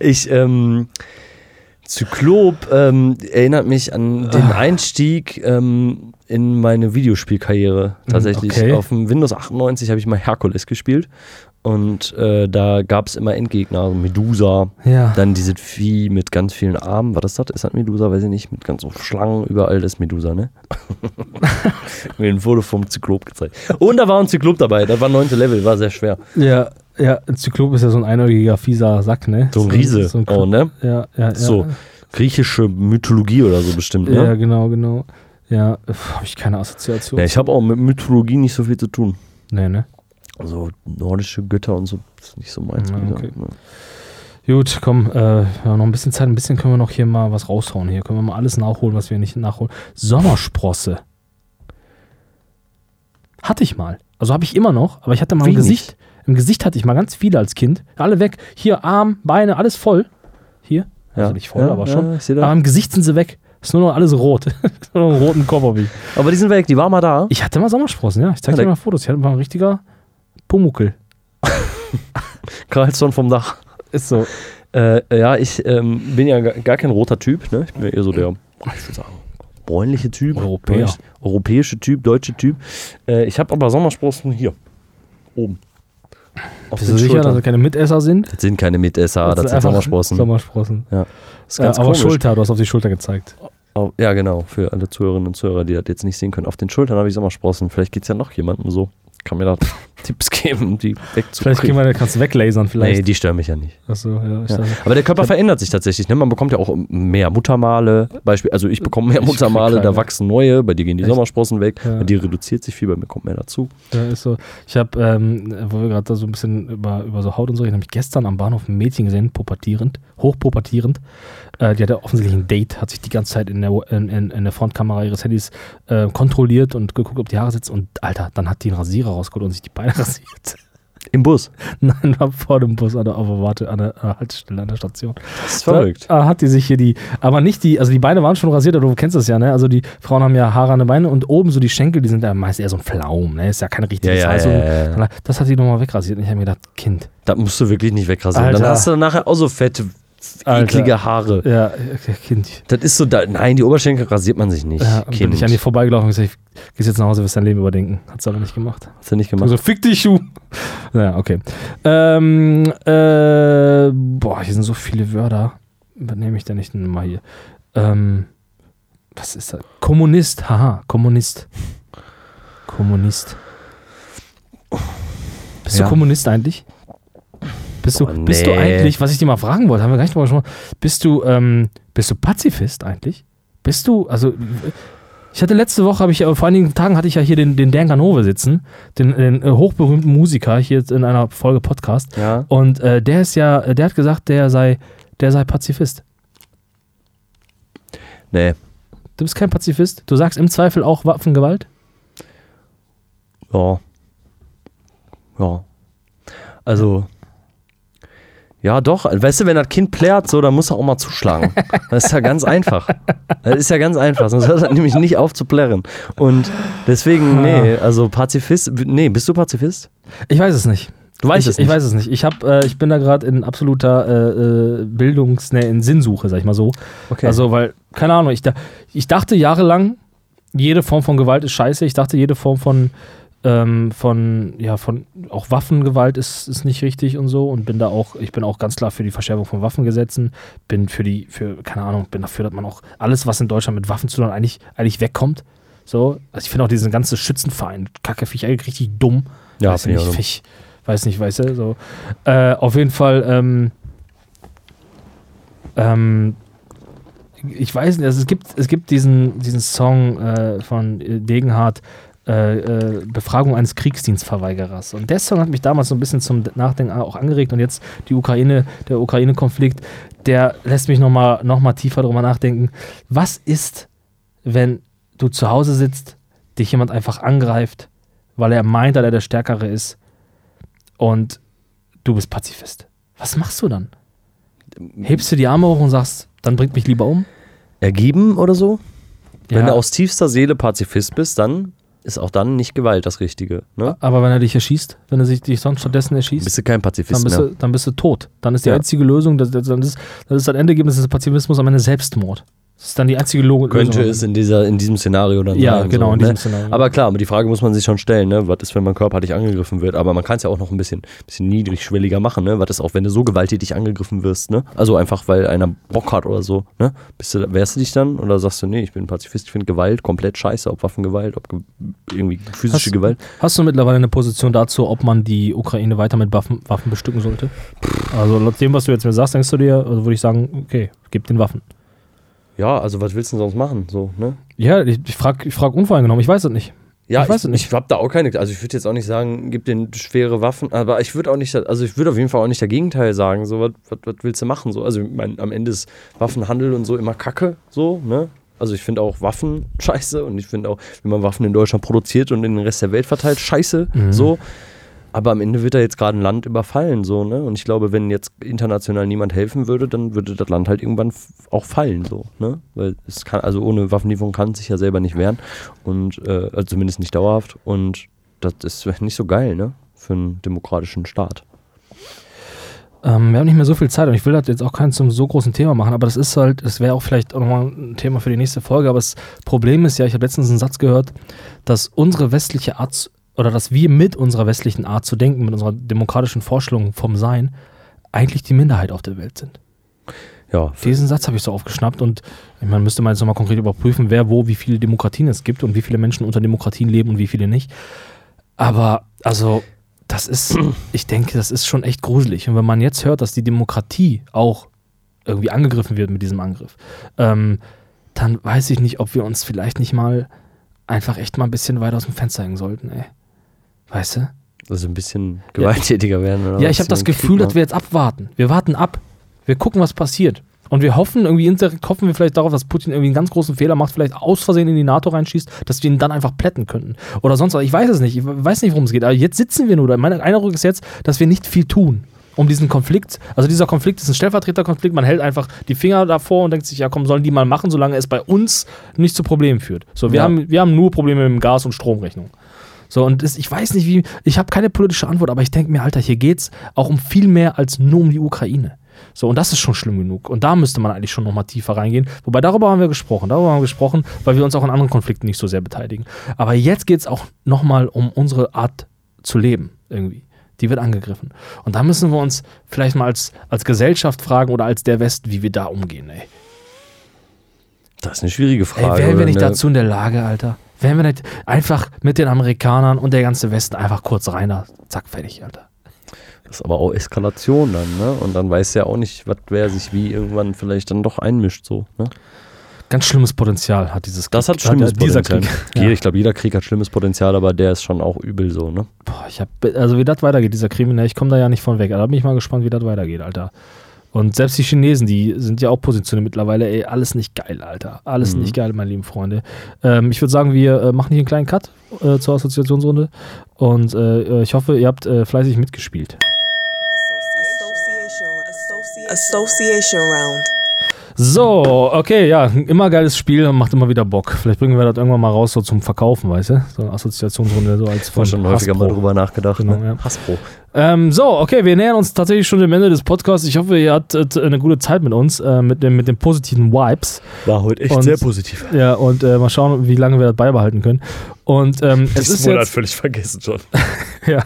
Ich, ähm, Zyklop ähm, erinnert mich an den Einstieg ähm, in meine Videospielkarriere. Tatsächlich. okay. Auf dem Windows 98 habe ich mal Herkules gespielt. Und äh, da gab es immer Endgegner, also Medusa, Ja. dann dieses Vieh mit ganz vielen Armen. War das das? Ist das Medusa? Weiß ich nicht. Mit ganz so Schlangen überall das ist Medusa, ne? Mir ein Foto vom Zyklop gezeigt. Und da war ein Zyklop dabei. Das war neunte Level, war sehr schwer. Ja, ja, ein Zyklop ist ja so ein einäugiger, fieser Sack, ne? So ein Riese. So ein oh, ne? ja, ja, ja. So. Griechische Mythologie oder so bestimmt, ne? Ja, genau, genau. Ja, habe ich keine Assoziation. Ja, ich habe auch mit Mythologie nicht so viel zu tun. nee, ne? Also nordische Götter und so ist nicht so meins. Ja, okay. Gut, komm, äh, ja, noch ein bisschen Zeit, ein bisschen können wir noch hier mal was raushauen. Hier können wir mal alles nachholen, was wir nicht nachholen. Sommersprosse. Hatte ich mal. Also habe ich immer noch, aber ich hatte mal im Wenig. Gesicht. Im Gesicht hatte ich mal ganz viele als Kind. Alle weg. Hier, Arm, Beine, alles voll. Hier. Also nicht voll, ja, aber schon. Ja, Aber im Gesicht sind sie weg. Ist nur noch alles rot. nur noch einen roten Kopf. Aber die sind weg, die waren mal da. Ich hatte mal Sommersprossen, ja. Ich zeig Ja, dir mal Fotos. Ich hatte mal ein richtiger Pumuckel. Karlsson vom Dach. Ist so. Äh, ja, ich ähm, bin ja gar kein roter Typ. Ne? Ich bin ja eher so der, ich würde sagen, bräunliche Typ. Europäer. Europäische Typ, deutsche Typ. Äh, ich habe aber Sommersprossen hier. Oben. Auf Bist du sicher, dass das keine Mitesser sind? Das sind keine Mitesser, das, sind einfach Sommersprossen. Sommersprossen. Ja. Das ist Ja, ganz aber komisch. Schulter, du hast auf die Schulter gezeigt. Oh, ja, genau. Für alle Zuhörerinnen und Zuhörer, die das jetzt nicht sehen können. Auf den Schultern habe ich Sommersprossen. Vielleicht geht es ja noch jemandem so. Kann mir da Tipps geben, um die Vielleicht wegzukriegen. gehen wir, kannst du weglasern Nee, vielleicht. die stören mich ja nicht. Achso, ja, ich Ja. Aber der Körper verändert sich tatsächlich. Ne? Man bekommt ja auch mehr Muttermale. Beispiel, also ich bekomme mehr Ich Muttermale, da wachsen neue. Bei dir gehen die Echt? Sommersprossen weg. Ja. Bei dir reduziert sich viel, bei mir kommt mehr dazu. Ja, ist so. Ich habe, ähm, wo wir gerade da so ein bisschen über, über so Haut und so reden, habe ich gestern am Bahnhof ein Mädchen gesehen, pubertierend, hochpubertierend. Äh, die hatte offensichtlich ein Date, hat sich die ganze Zeit in der, in, in, in der Frontkamera ihres Handys äh, kontrolliert und geguckt, ob die Haare sitzen. Und Alter, dann hat die einen Rasierer rausgeholt und sich die Beine rasiert. Im Bus. Nein, war vor dem Bus an der, auf der Warte, an der äh, Haltestelle, an der Station. Das ist verrückt. Da äh, hat die sich hier die, aber nicht die, also die Beine waren schon rasiert, aber du kennst das ja, ne? Also die Frauen haben ja Haare an den Beinen und oben so die Schenkel, die sind ja meist eher so ein Pflaum, ne? Ist ja kein richtiges Ja, ja, Haar. so- ja, Das hat die nochmal wegrasiert. Und ich habe mir gedacht, Kind. Das musst du wirklich nicht wegrasieren. Alter. Dann hast du nachher auch so fette, Alter. eklige Haare. Ja, Kind. Das ist so, da, nein, die Oberschenkel rasiert man sich nicht. Ja, und bin kind. ich an ihr vorbeigelaufen und gesagt, gehst jetzt nach Hause, wirst dein Leben überdenken. Hat sie aber nicht gemacht. Hast du nicht gemacht. so fick dich, Schuh. Naja, okay. Ähm, äh, boah, hier sind so viele Wörter. Was nehme ich denn nicht mal hier? Ähm, was ist das? Kommunist, haha, Kommunist. Kommunist. Bist Ja. du Kommunist eigentlich? Bist du, Boah, bist du nee. eigentlich, was ich dir mal fragen wollte, haben wir gar nicht drüber gesprochen, bist du, ähm, bist du Pazifist eigentlich? Bist du, also, ich hatte letzte Woche, habe ich, äh, vor einigen Tagen hatte ich ja hier den, den Dan Ganove sitzen, den, den äh, hochberühmten Musiker, hier jetzt in einer Folge Podcast. Ja. Und äh, der ist ja, äh, der hat gesagt, der sei, der sei Pazifist. Nee. Du bist kein Pazifist? Du sagst im Zweifel auch Waffengewalt? Ja. Ja. Also. Ja, doch. Weißt du, wenn das Kind plärt, so, dann muss er auch mal zuschlagen. Das ist ja ganz einfach. Das ist ja ganz einfach. Sonst hört er nämlich nicht auf zu plärren. Und deswegen, nee, also Pazifist. Nee, bist du Pazifist? Ich weiß es nicht. Du weißt ich, es nicht. Ich weiß es nicht. Ich, hab, äh, ich bin da gerade in absoluter äh, äh, Bildungs-, nee, in Sinnsuche, sag ich mal so. Okay. Also, weil, keine Ahnung, ich, da, ich dachte jahrelang, jede Form von Gewalt ist scheiße. Ich dachte, jede Form von, ähm, von, ja, von auch Waffengewalt ist, ist nicht richtig und so. Und bin da auch, ich bin auch ganz klar für die Verschärfung von Waffengesetzen. Bin für die, für, keine Ahnung, bin dafür, dass man auch alles, was in Deutschland mit Waffen zu tun hat, eigentlich, eigentlich wegkommt. So. Also ich finde auch diesen ganzen Schützenverein, Kacke, finde ich eigentlich richtig dumm. Ja, weiß ich nicht, dumm. ich weiß nicht, weißt du, so. Äh, auf jeden Fall, ähm, ähm, ich weiß nicht, also es gibt, es gibt diesen, diesen Song äh, von äh, Degenhardt, äh, äh, Befragung eines Kriegsdienstverweigerers. Und der Song hat mich damals so ein bisschen zum Nachdenken auch angeregt und jetzt die Ukraine, der Ukraine-Konflikt, der lässt mich nochmal noch mal tiefer drüber nachdenken. Was ist, wenn du zu Hause sitzt, dich jemand einfach angreift, weil er meint, dass er der Stärkere ist und du bist Pazifist? Was machst du dann? Hebst du die Arme hoch und sagst, dann bringt mich lieber um? Ergeben oder so? Wenn Ja. du aus tiefster Seele Pazifist bist, dann ist auch dann nicht Gewalt das Richtige. Ne? Aber wenn er dich erschießt, wenn er sich dich sonst stattdessen erschießt, Bist du kein dann Pazifist bist, mehr. du, dann bist du tot. Dann ist die Ja. einzige Lösung, das, das, das, ist, das ist das Endergebnis des Pazifismus am Ende Selbstmord. Das ist dann die einzige Lo Könnte Lösung. es in, dieser, in diesem Szenario dann Ja, sein. genau, so, in ne? diesem Szenario. Aber klar, aber die Frage muss man sich schon stellen, ne? Was ist, wenn man körperlich angegriffen wird? Aber man kann es ja auch noch ein bisschen, bisschen niedrigschwelliger machen, ne? Was ist auch, wenn du so gewalttätig angegriffen wirst, ne? Also einfach, weil einer Bock hat oder so, ne? Bist du, wehrst du dich dann oder sagst du, nee, ich bin Pazifist, ich finde Gewalt komplett scheiße, ob Waffengewalt, ob ge irgendwie physische Hast- Gewalt. Hast du mittlerweile eine Position dazu, ob man die Ukraine weiter mit Waffen, Waffen bestücken sollte? Also laut dem, was du jetzt mir sagst, denkst du dir, also würde ich sagen, okay, gib den Waffen. Ja, also was willst du denn sonst machen, so, ne? Ja, ich, ich frage ich frag unvoreingenommen, ich weiß es nicht. Ja, Ich weiß es nicht. Ich habe da auch keine, also ich würde jetzt auch nicht sagen, gib den schwere Waffen, aber ich würde auch nicht, also ich würde auf jeden Fall auch nicht der Gegenteil sagen, so, was, was, was willst du machen, so, also ich mein, am Ende ist Waffenhandel und so immer Kacke, so, ne? Also ich finde auch Waffen scheiße und ich finde auch, wenn man Waffen in Deutschland produziert und in den Rest der Welt verteilt, scheiße, Mhm. so. Aber am Ende wird da jetzt gerade ein Land überfallen, so, ne? Und ich glaube, wenn jetzt international niemand helfen würde, dann würde das Land halt irgendwann auch fallen, so, ne? Weil es kann, also ohne Waffenlieferung kann es sich ja selber nicht wehren. Und, äh, also zumindest nicht dauerhaft. Und das ist nicht so geil, ne? Für einen demokratischen Staat. Ähm, wir haben nicht mehr so viel Zeit und ich will das jetzt auch kein zum so großen Thema machen, aber das ist halt, das wäre auch vielleicht auch nochmal ein Thema für die nächste Folge, aber das Problem ist ja, ich habe letztens einen Satz gehört, dass unsere westliche Art oder dass wir mit unserer westlichen Art zu denken, mit unserer demokratischen Vorstellung vom Sein, eigentlich die Minderheit auf der Welt sind. Ja, Diesen Satz habe ich so aufgeschnappt und man müsste mal jetzt nochmal konkret überprüfen, wer wo, wie viele Demokratien es gibt und wie viele Menschen unter Demokratien leben und wie viele nicht. Aber, also, das ist, ich denke, das ist schon echt gruselig. Und wenn man jetzt hört, dass die Demokratie auch irgendwie angegriffen wird mit diesem Angriff, ähm, dann weiß ich nicht, ob wir uns vielleicht nicht mal einfach echt mal ein bisschen weiter aus dem Fenster hängen sollten, ey. Weißt du? also ein bisschen gewalttätiger werden. Oder Ja, ich habe das Gefühl, dass wir jetzt abwarten. Wir warten ab. Wir gucken, was passiert. Und wir hoffen, irgendwie indirekt hoffen wir vielleicht darauf, dass Putin irgendwie einen ganz großen Fehler macht, vielleicht aus Versehen in die NATO reinschießt, dass wir ihn dann einfach plätten könnten. Oder sonst was. Ich weiß es nicht. Ich weiß nicht, worum es geht. Aber jetzt sitzen wir nur da. Mein Eindruck ist jetzt, dass wir nicht viel tun. Um diesen Konflikt, also dieser Konflikt ist ein Stellvertreterkonflikt, man hält einfach die Finger davor und denkt sich, ja komm, sollen die mal machen, solange es bei uns nicht zu Problemen führt. So, wir, Ja. haben, wir haben nur Probleme mit dem Gas- und Stromrechnung. So, und das, ich weiß nicht, wie, ich habe keine politische Antwort, aber ich denke mir, Alter, hier geht's auch um viel mehr als nur um die Ukraine. So, und das ist schon schlimm genug. Und da müsste man eigentlich schon nochmal tiefer reingehen. Wobei, darüber haben wir gesprochen. Darüber haben wir gesprochen, weil wir uns auch in anderen Konflikten nicht so sehr beteiligen. Aber jetzt geht's auch nochmal um unsere Art zu leben, irgendwie. Die wird angegriffen. Und da müssen wir uns vielleicht mal als, als Gesellschaft fragen oder als der West, wie wir da umgehen, ey. Das ist eine schwierige Frage. Ey, wären wir nicht eine- dazu in der Lage, Alter? Wären wir nicht einfach mit den Amerikanern und der ganze Westen einfach kurz reiner, zack, fertig, Alter. Das ist aber auch Eskalation dann, ne? Und dann weiß ja auch nicht, was wer sich wie irgendwann vielleicht dann doch einmischt, so, ne? Ganz schlimmes Potenzial hat dieses Krieg. Das hat schlimmes dieser Potenzial. Krieg. Ja. Ja. Ich glaube, jeder Krieg hat schlimmes Potenzial, aber der ist schon auch übel so, ne? Boah, ich hab, also wie das weitergeht, dieser Kriminell, ich komme da ja nicht von weg. Da bin ich mal gespannt, wie das weitergeht, Alter. Und selbst die Chinesen, die sind ja auch positioniert mittlerweile, ey, alles nicht geil, Alter. Alles Mhm. nicht geil, meine lieben Freunde. Ähm, ich würde sagen, wir äh, machen hier einen kleinen Cut äh, zur Assoziationsrunde. Und äh, ich hoffe, ihr habt äh, fleißig mitgespielt. Association round. So, okay, ja, immer geiles Spiel und macht immer wieder Bock. Vielleicht bringen wir das irgendwann mal raus, so zum Verkaufen, weißt du? So eine Assoziationsrunde, so als Ich habe schon häufiger mal Hasbro. drüber nachgedacht. Genau, ne? ja. Hasbro. Ähm, so, okay, wir nähern uns tatsächlich schon dem Ende des Podcasts. Ich hoffe, ihr hattet eine gute Zeit mit uns, äh, mit, dem, mit den positiven Vibes. War heute echt Und- sehr positiv. Ja, und äh, mal schauen, wie lange wir das beibehalten können. Und ähm, es ist Monat jetzt, völlig vergessen schon. ja,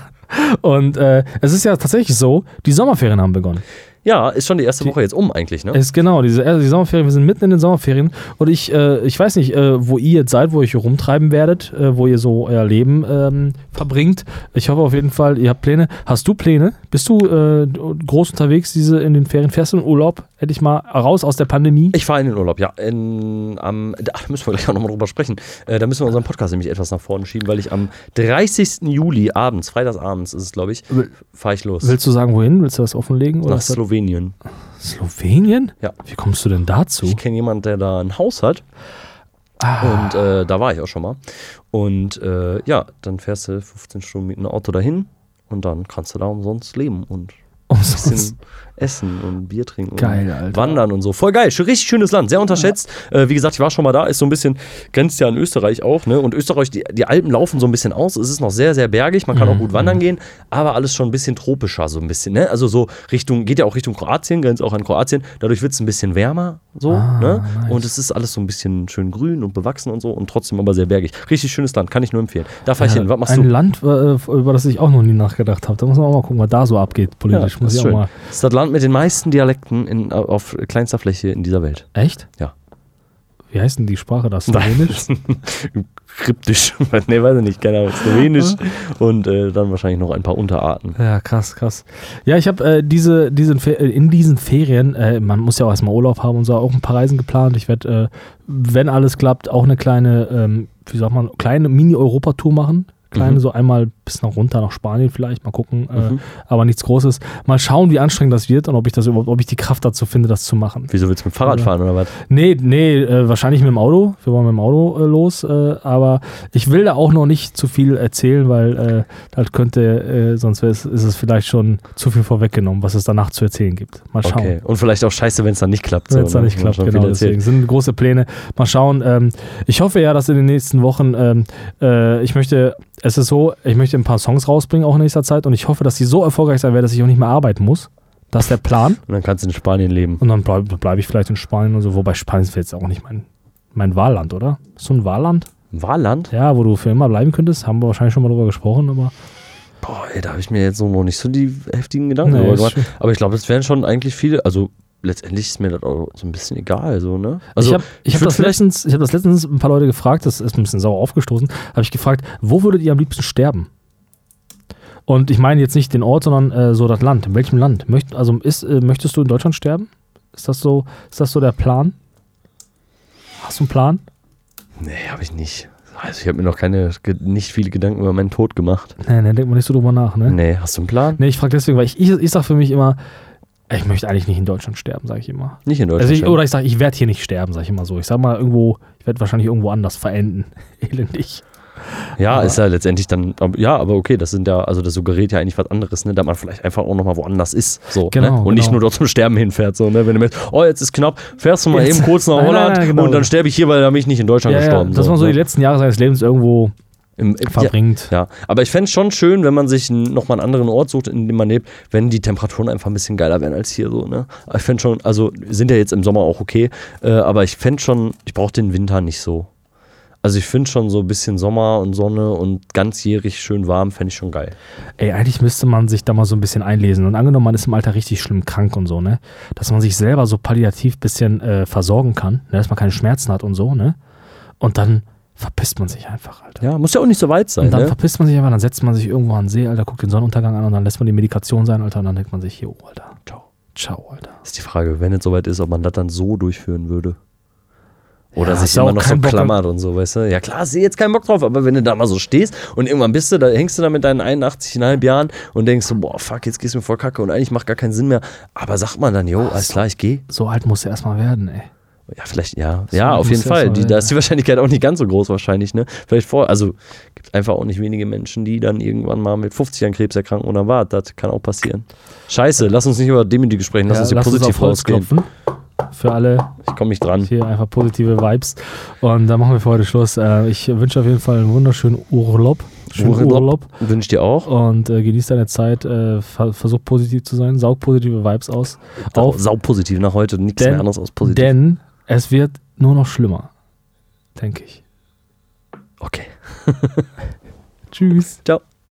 und äh, es ist ja tatsächlich so, die Sommerferien haben begonnen. Ja, ist schon die erste Die- Woche jetzt um eigentlich, ne? Ist genau, diese die Sommerferien, wir sind mitten in den Sommerferien und ich, äh, ich weiß nicht, äh, wo ihr jetzt seid, wo ihr euch rumtreiben werdet, äh, wo ihr so euer Leben ähm, verbringt. Ich hoffe auf jeden Fall, ihr habt Pläne. Hast du Pläne? Bist du äh, groß unterwegs diese in den Ferien? Fährst du in Urlaub? Endlich mal raus aus der Pandemie? Ich fahre in den Urlaub, ja. In, am, da müssen wir gleich auch nochmal drüber sprechen. Äh, da müssen wir unseren Podcast nämlich etwas nach vorne schieben, weil ich am 30. Juli abends, freitagsabends ist es, glaube ich, fahre ich los. Willst du sagen, wohin? Willst du das offenlegen? Oder nach das Slowenien. Slowenien? Ja. Wie kommst du denn dazu? Ich kenne jemanden, der da ein Haus hat Ah, und äh, da war ich auch schon mal. Und äh, ja, dann fährst du 15 Stunden mit einem Auto dahin und dann kannst du da umsonst leben und ein umsonst. bisschen essen und Bier trinken Geil, und Alter. wandern und so. Voll geil, richtig schönes Land, sehr unterschätzt. Äh, wie gesagt, ich war schon mal da, ist so ein bisschen, grenzt ja an Österreich auch, ne? Und Österreich, die, die Alpen laufen so ein bisschen aus, es ist noch sehr, sehr bergig, man kann auch Mhm, gut wandern gehen, aber alles schon ein bisschen tropischer, so ein bisschen, ne? Also so Richtung, geht ja auch Richtung Kroatien, grenzt auch an Kroatien, dadurch wird es ein bisschen wärmer, so, Ah, ne? nice. Und es ist alles so ein bisschen schön grün und bewachsen und so und trotzdem aber sehr bergig. Richtig schönes Land, kann ich nur empfehlen. Da fahr ich hin, was machst ein du? Land, äh, über das ich auch noch nie nachgedacht habe. Da muss man auch mal gucken, was da so abgeht politisch. Ja, muss ich auch schön. mal. Das ist das Land mit den meisten Dialekten in, auf kleinster Fläche in dieser Welt. Echt? Ja. Wie heißt denn die Sprache da? Slowenisch? Kryptisch. nee, weiß ich nicht, keine Ahnung. Slowenisch und äh, dann wahrscheinlich noch ein paar Unterarten. Ja, krass, krass. Ja, ich habe äh, diese, diesen Fe- äh, in diesen Ferien, äh, man muss ja auch erstmal Urlaub haben und so, auch ein paar Reisen geplant. Ich werde, äh, wenn alles klappt, auch eine kleine, ähm, wie sagt man, kleine Mini-Europa-Tour machen. Kleine, Mhm. so einmal bis nach runter nach Spanien vielleicht, mal gucken. Äh, Mhm. aber nichts Großes. Mal schauen, wie anstrengend das wird und ob ich das überhaupt, ob ich die Kraft dazu finde, das zu machen. Wieso willst du mit dem Fahrrad Ja. fahren oder was? Nee, nee, äh, wahrscheinlich mit dem Auto. Wir wollen mit dem Auto äh, los. Äh, aber ich will da auch noch nicht zu viel erzählen, weil äh, das könnte, äh, sonst ist es vielleicht schon zu viel vorweggenommen, was es danach zu erzählen gibt. Mal schauen. Okay. Und vielleicht auch scheiße, wenn es dann nicht klappt. Wenn es so, da ne? nicht klappt, genau. Deswegen sind große Pläne. Mal schauen. Ähm, ich hoffe ja, dass in den nächsten Wochen, ähm, äh, ich möchte, es ist so, ich möchte ein paar Songs rausbringen, auch in nächster Zeit. Und ich hoffe, dass die so erfolgreich sein werden, dass ich auch nicht mehr arbeiten muss. Das ist der Plan. Und dann kannst du in Spanien leben. Und dann bleibe bleib ich vielleicht in Spanien und so. Wobei Spanien ist jetzt auch nicht mein, mein Wahlland, oder? Ist so ein Wahlland? Wahlland? Ja, wo du für immer bleiben könntest. Haben wir wahrscheinlich schon mal drüber gesprochen, aber. Boah, ey, da habe ich mir jetzt so noch nicht so die heftigen Gedanken Nee, gemacht. Aber ich glaube, es wären schon eigentlich viele, also letztendlich ist mir das auch so ein bisschen egal, so, ne? Also, ich habe ich hab das, letztens, ich hab das letztens ein paar Leute gefragt, das ist ein bisschen sauer aufgestoßen, habe ich gefragt, wo würdet ihr am liebsten sterben? Und ich meine jetzt nicht den Ort, sondern äh, so das Land. In welchem Land? Möcht, also ist, äh, möchtest du in Deutschland sterben? Ist das so, ist das so der Plan? Hast du einen Plan? Nee, habe ich nicht. Also ich habe mir noch keine, nicht viele Gedanken über meinen Tod gemacht. Nee, nee, denkt man nicht so drüber nach, ne? Nee, hast du einen Plan? Nee, ich frage deswegen, weil ich, ich, ich sage für mich immer, ich möchte eigentlich nicht in Deutschland sterben, sage ich immer. Nicht in Deutschland. Also ich, oder ich sage, ich werde hier nicht sterben, sage ich immer so. Ich sage mal irgendwo, ich werde wahrscheinlich irgendwo anders verenden. Elendig. Ja, aber- ist ja letztendlich dann, ja, aber okay, das sind ja, also das suggeriert ja eigentlich was anderes, ne, da man vielleicht einfach auch nochmal woanders ist, so, Genau, ne? und nicht genau. nur dort zum Sterben hinfährt, so, ne, wenn du merkst, oh, jetzt ist knapp, fährst du mal Jetzt- eben kurz nach Nein, nein, Holland nein, genau. und dann sterbe ich hier, weil da bin ich nicht in Deutschland Ja, ja, gestorben. dass man so ne? die letzten Jahre seines Lebens irgendwo Im, im, ja, verbringt. ja, aber ich fände es schon schön, wenn man sich nochmal einen anderen Ort sucht, in dem man lebt, wenn die Temperaturen einfach ein bisschen geiler wären als hier so, ne? Ich fände schon, also sind ja jetzt im Sommer auch okay, äh, aber ich fände schon, ich brauche den Winter nicht so. Also ich finde schon so ein bisschen Sommer und Sonne und ganzjährig schön warm, fände ich schon geil. Ey, eigentlich müsste man sich da mal so ein bisschen einlesen. Und angenommen, man ist im Alter richtig schlimm krank und so, ne? Dass man sich selber so palliativ ein bisschen äh, versorgen kann, ne? dass man keine Schmerzen hat und so, ne? Und dann verpisst man sich einfach, Alter. Ja, muss ja auch nicht so weit sein, Und dann ne? verpisst man sich einfach, dann setzt man sich irgendwo an den See, Alter, guckt den Sonnenuntergang an und dann lässt man die Medikation sein, Alter, und dann denkt man sich, jo, Alter, ciao, ciao, Alter. Ist die Frage, wenn es soweit ist, ob man das dann so durchführen würde. Oder Ja, sich immer noch so Bock klammert und so, weißt du? Ja klar, hast du jetzt keinen Bock drauf, aber wenn du da mal so stehst und irgendwann bist du, da hängst du da mit deinen 81,5 Jahren und denkst so, boah, fuck, jetzt gehst du mir voll kacke und eigentlich macht gar keinen Sinn mehr. Aber sagt man dann, jo, alles klar, ich gehe. So alt musst du erstmal werden, ey. Ja, vielleicht, ja. So ja, auf jeden Fall. Die, da ist die Wahrscheinlichkeit auch nicht ganz so groß wahrscheinlich, ne? Vielleicht vor, also gibt einfach auch nicht wenige Menschen, die dann irgendwann mal mit 50 an Krebs erkranken oder was. Das kann auch passieren. Scheiße, lass uns nicht über Demütige sprechen, lass Ja, uns hier lass positiv Holz rausgehen. Für alle Ich komme nicht dran. hier einfach positive Vibes. Und dann machen wir für heute Schluss. Äh, Ich wünsche auf jeden Fall einen wunderschönen Urlaub. Schönen Urlaub. Urlaub. Wünsche ich dir auch. Und äh, genieß deine Zeit. Äh, ver versuch positiv zu sein. Saug positive Vibes aus. Auf, Sau positiv nach heute, nichts Denn- mehr anderes als positiv. denn es wird nur noch schlimmer. Denke ich. okay. Tschüss. Ciao.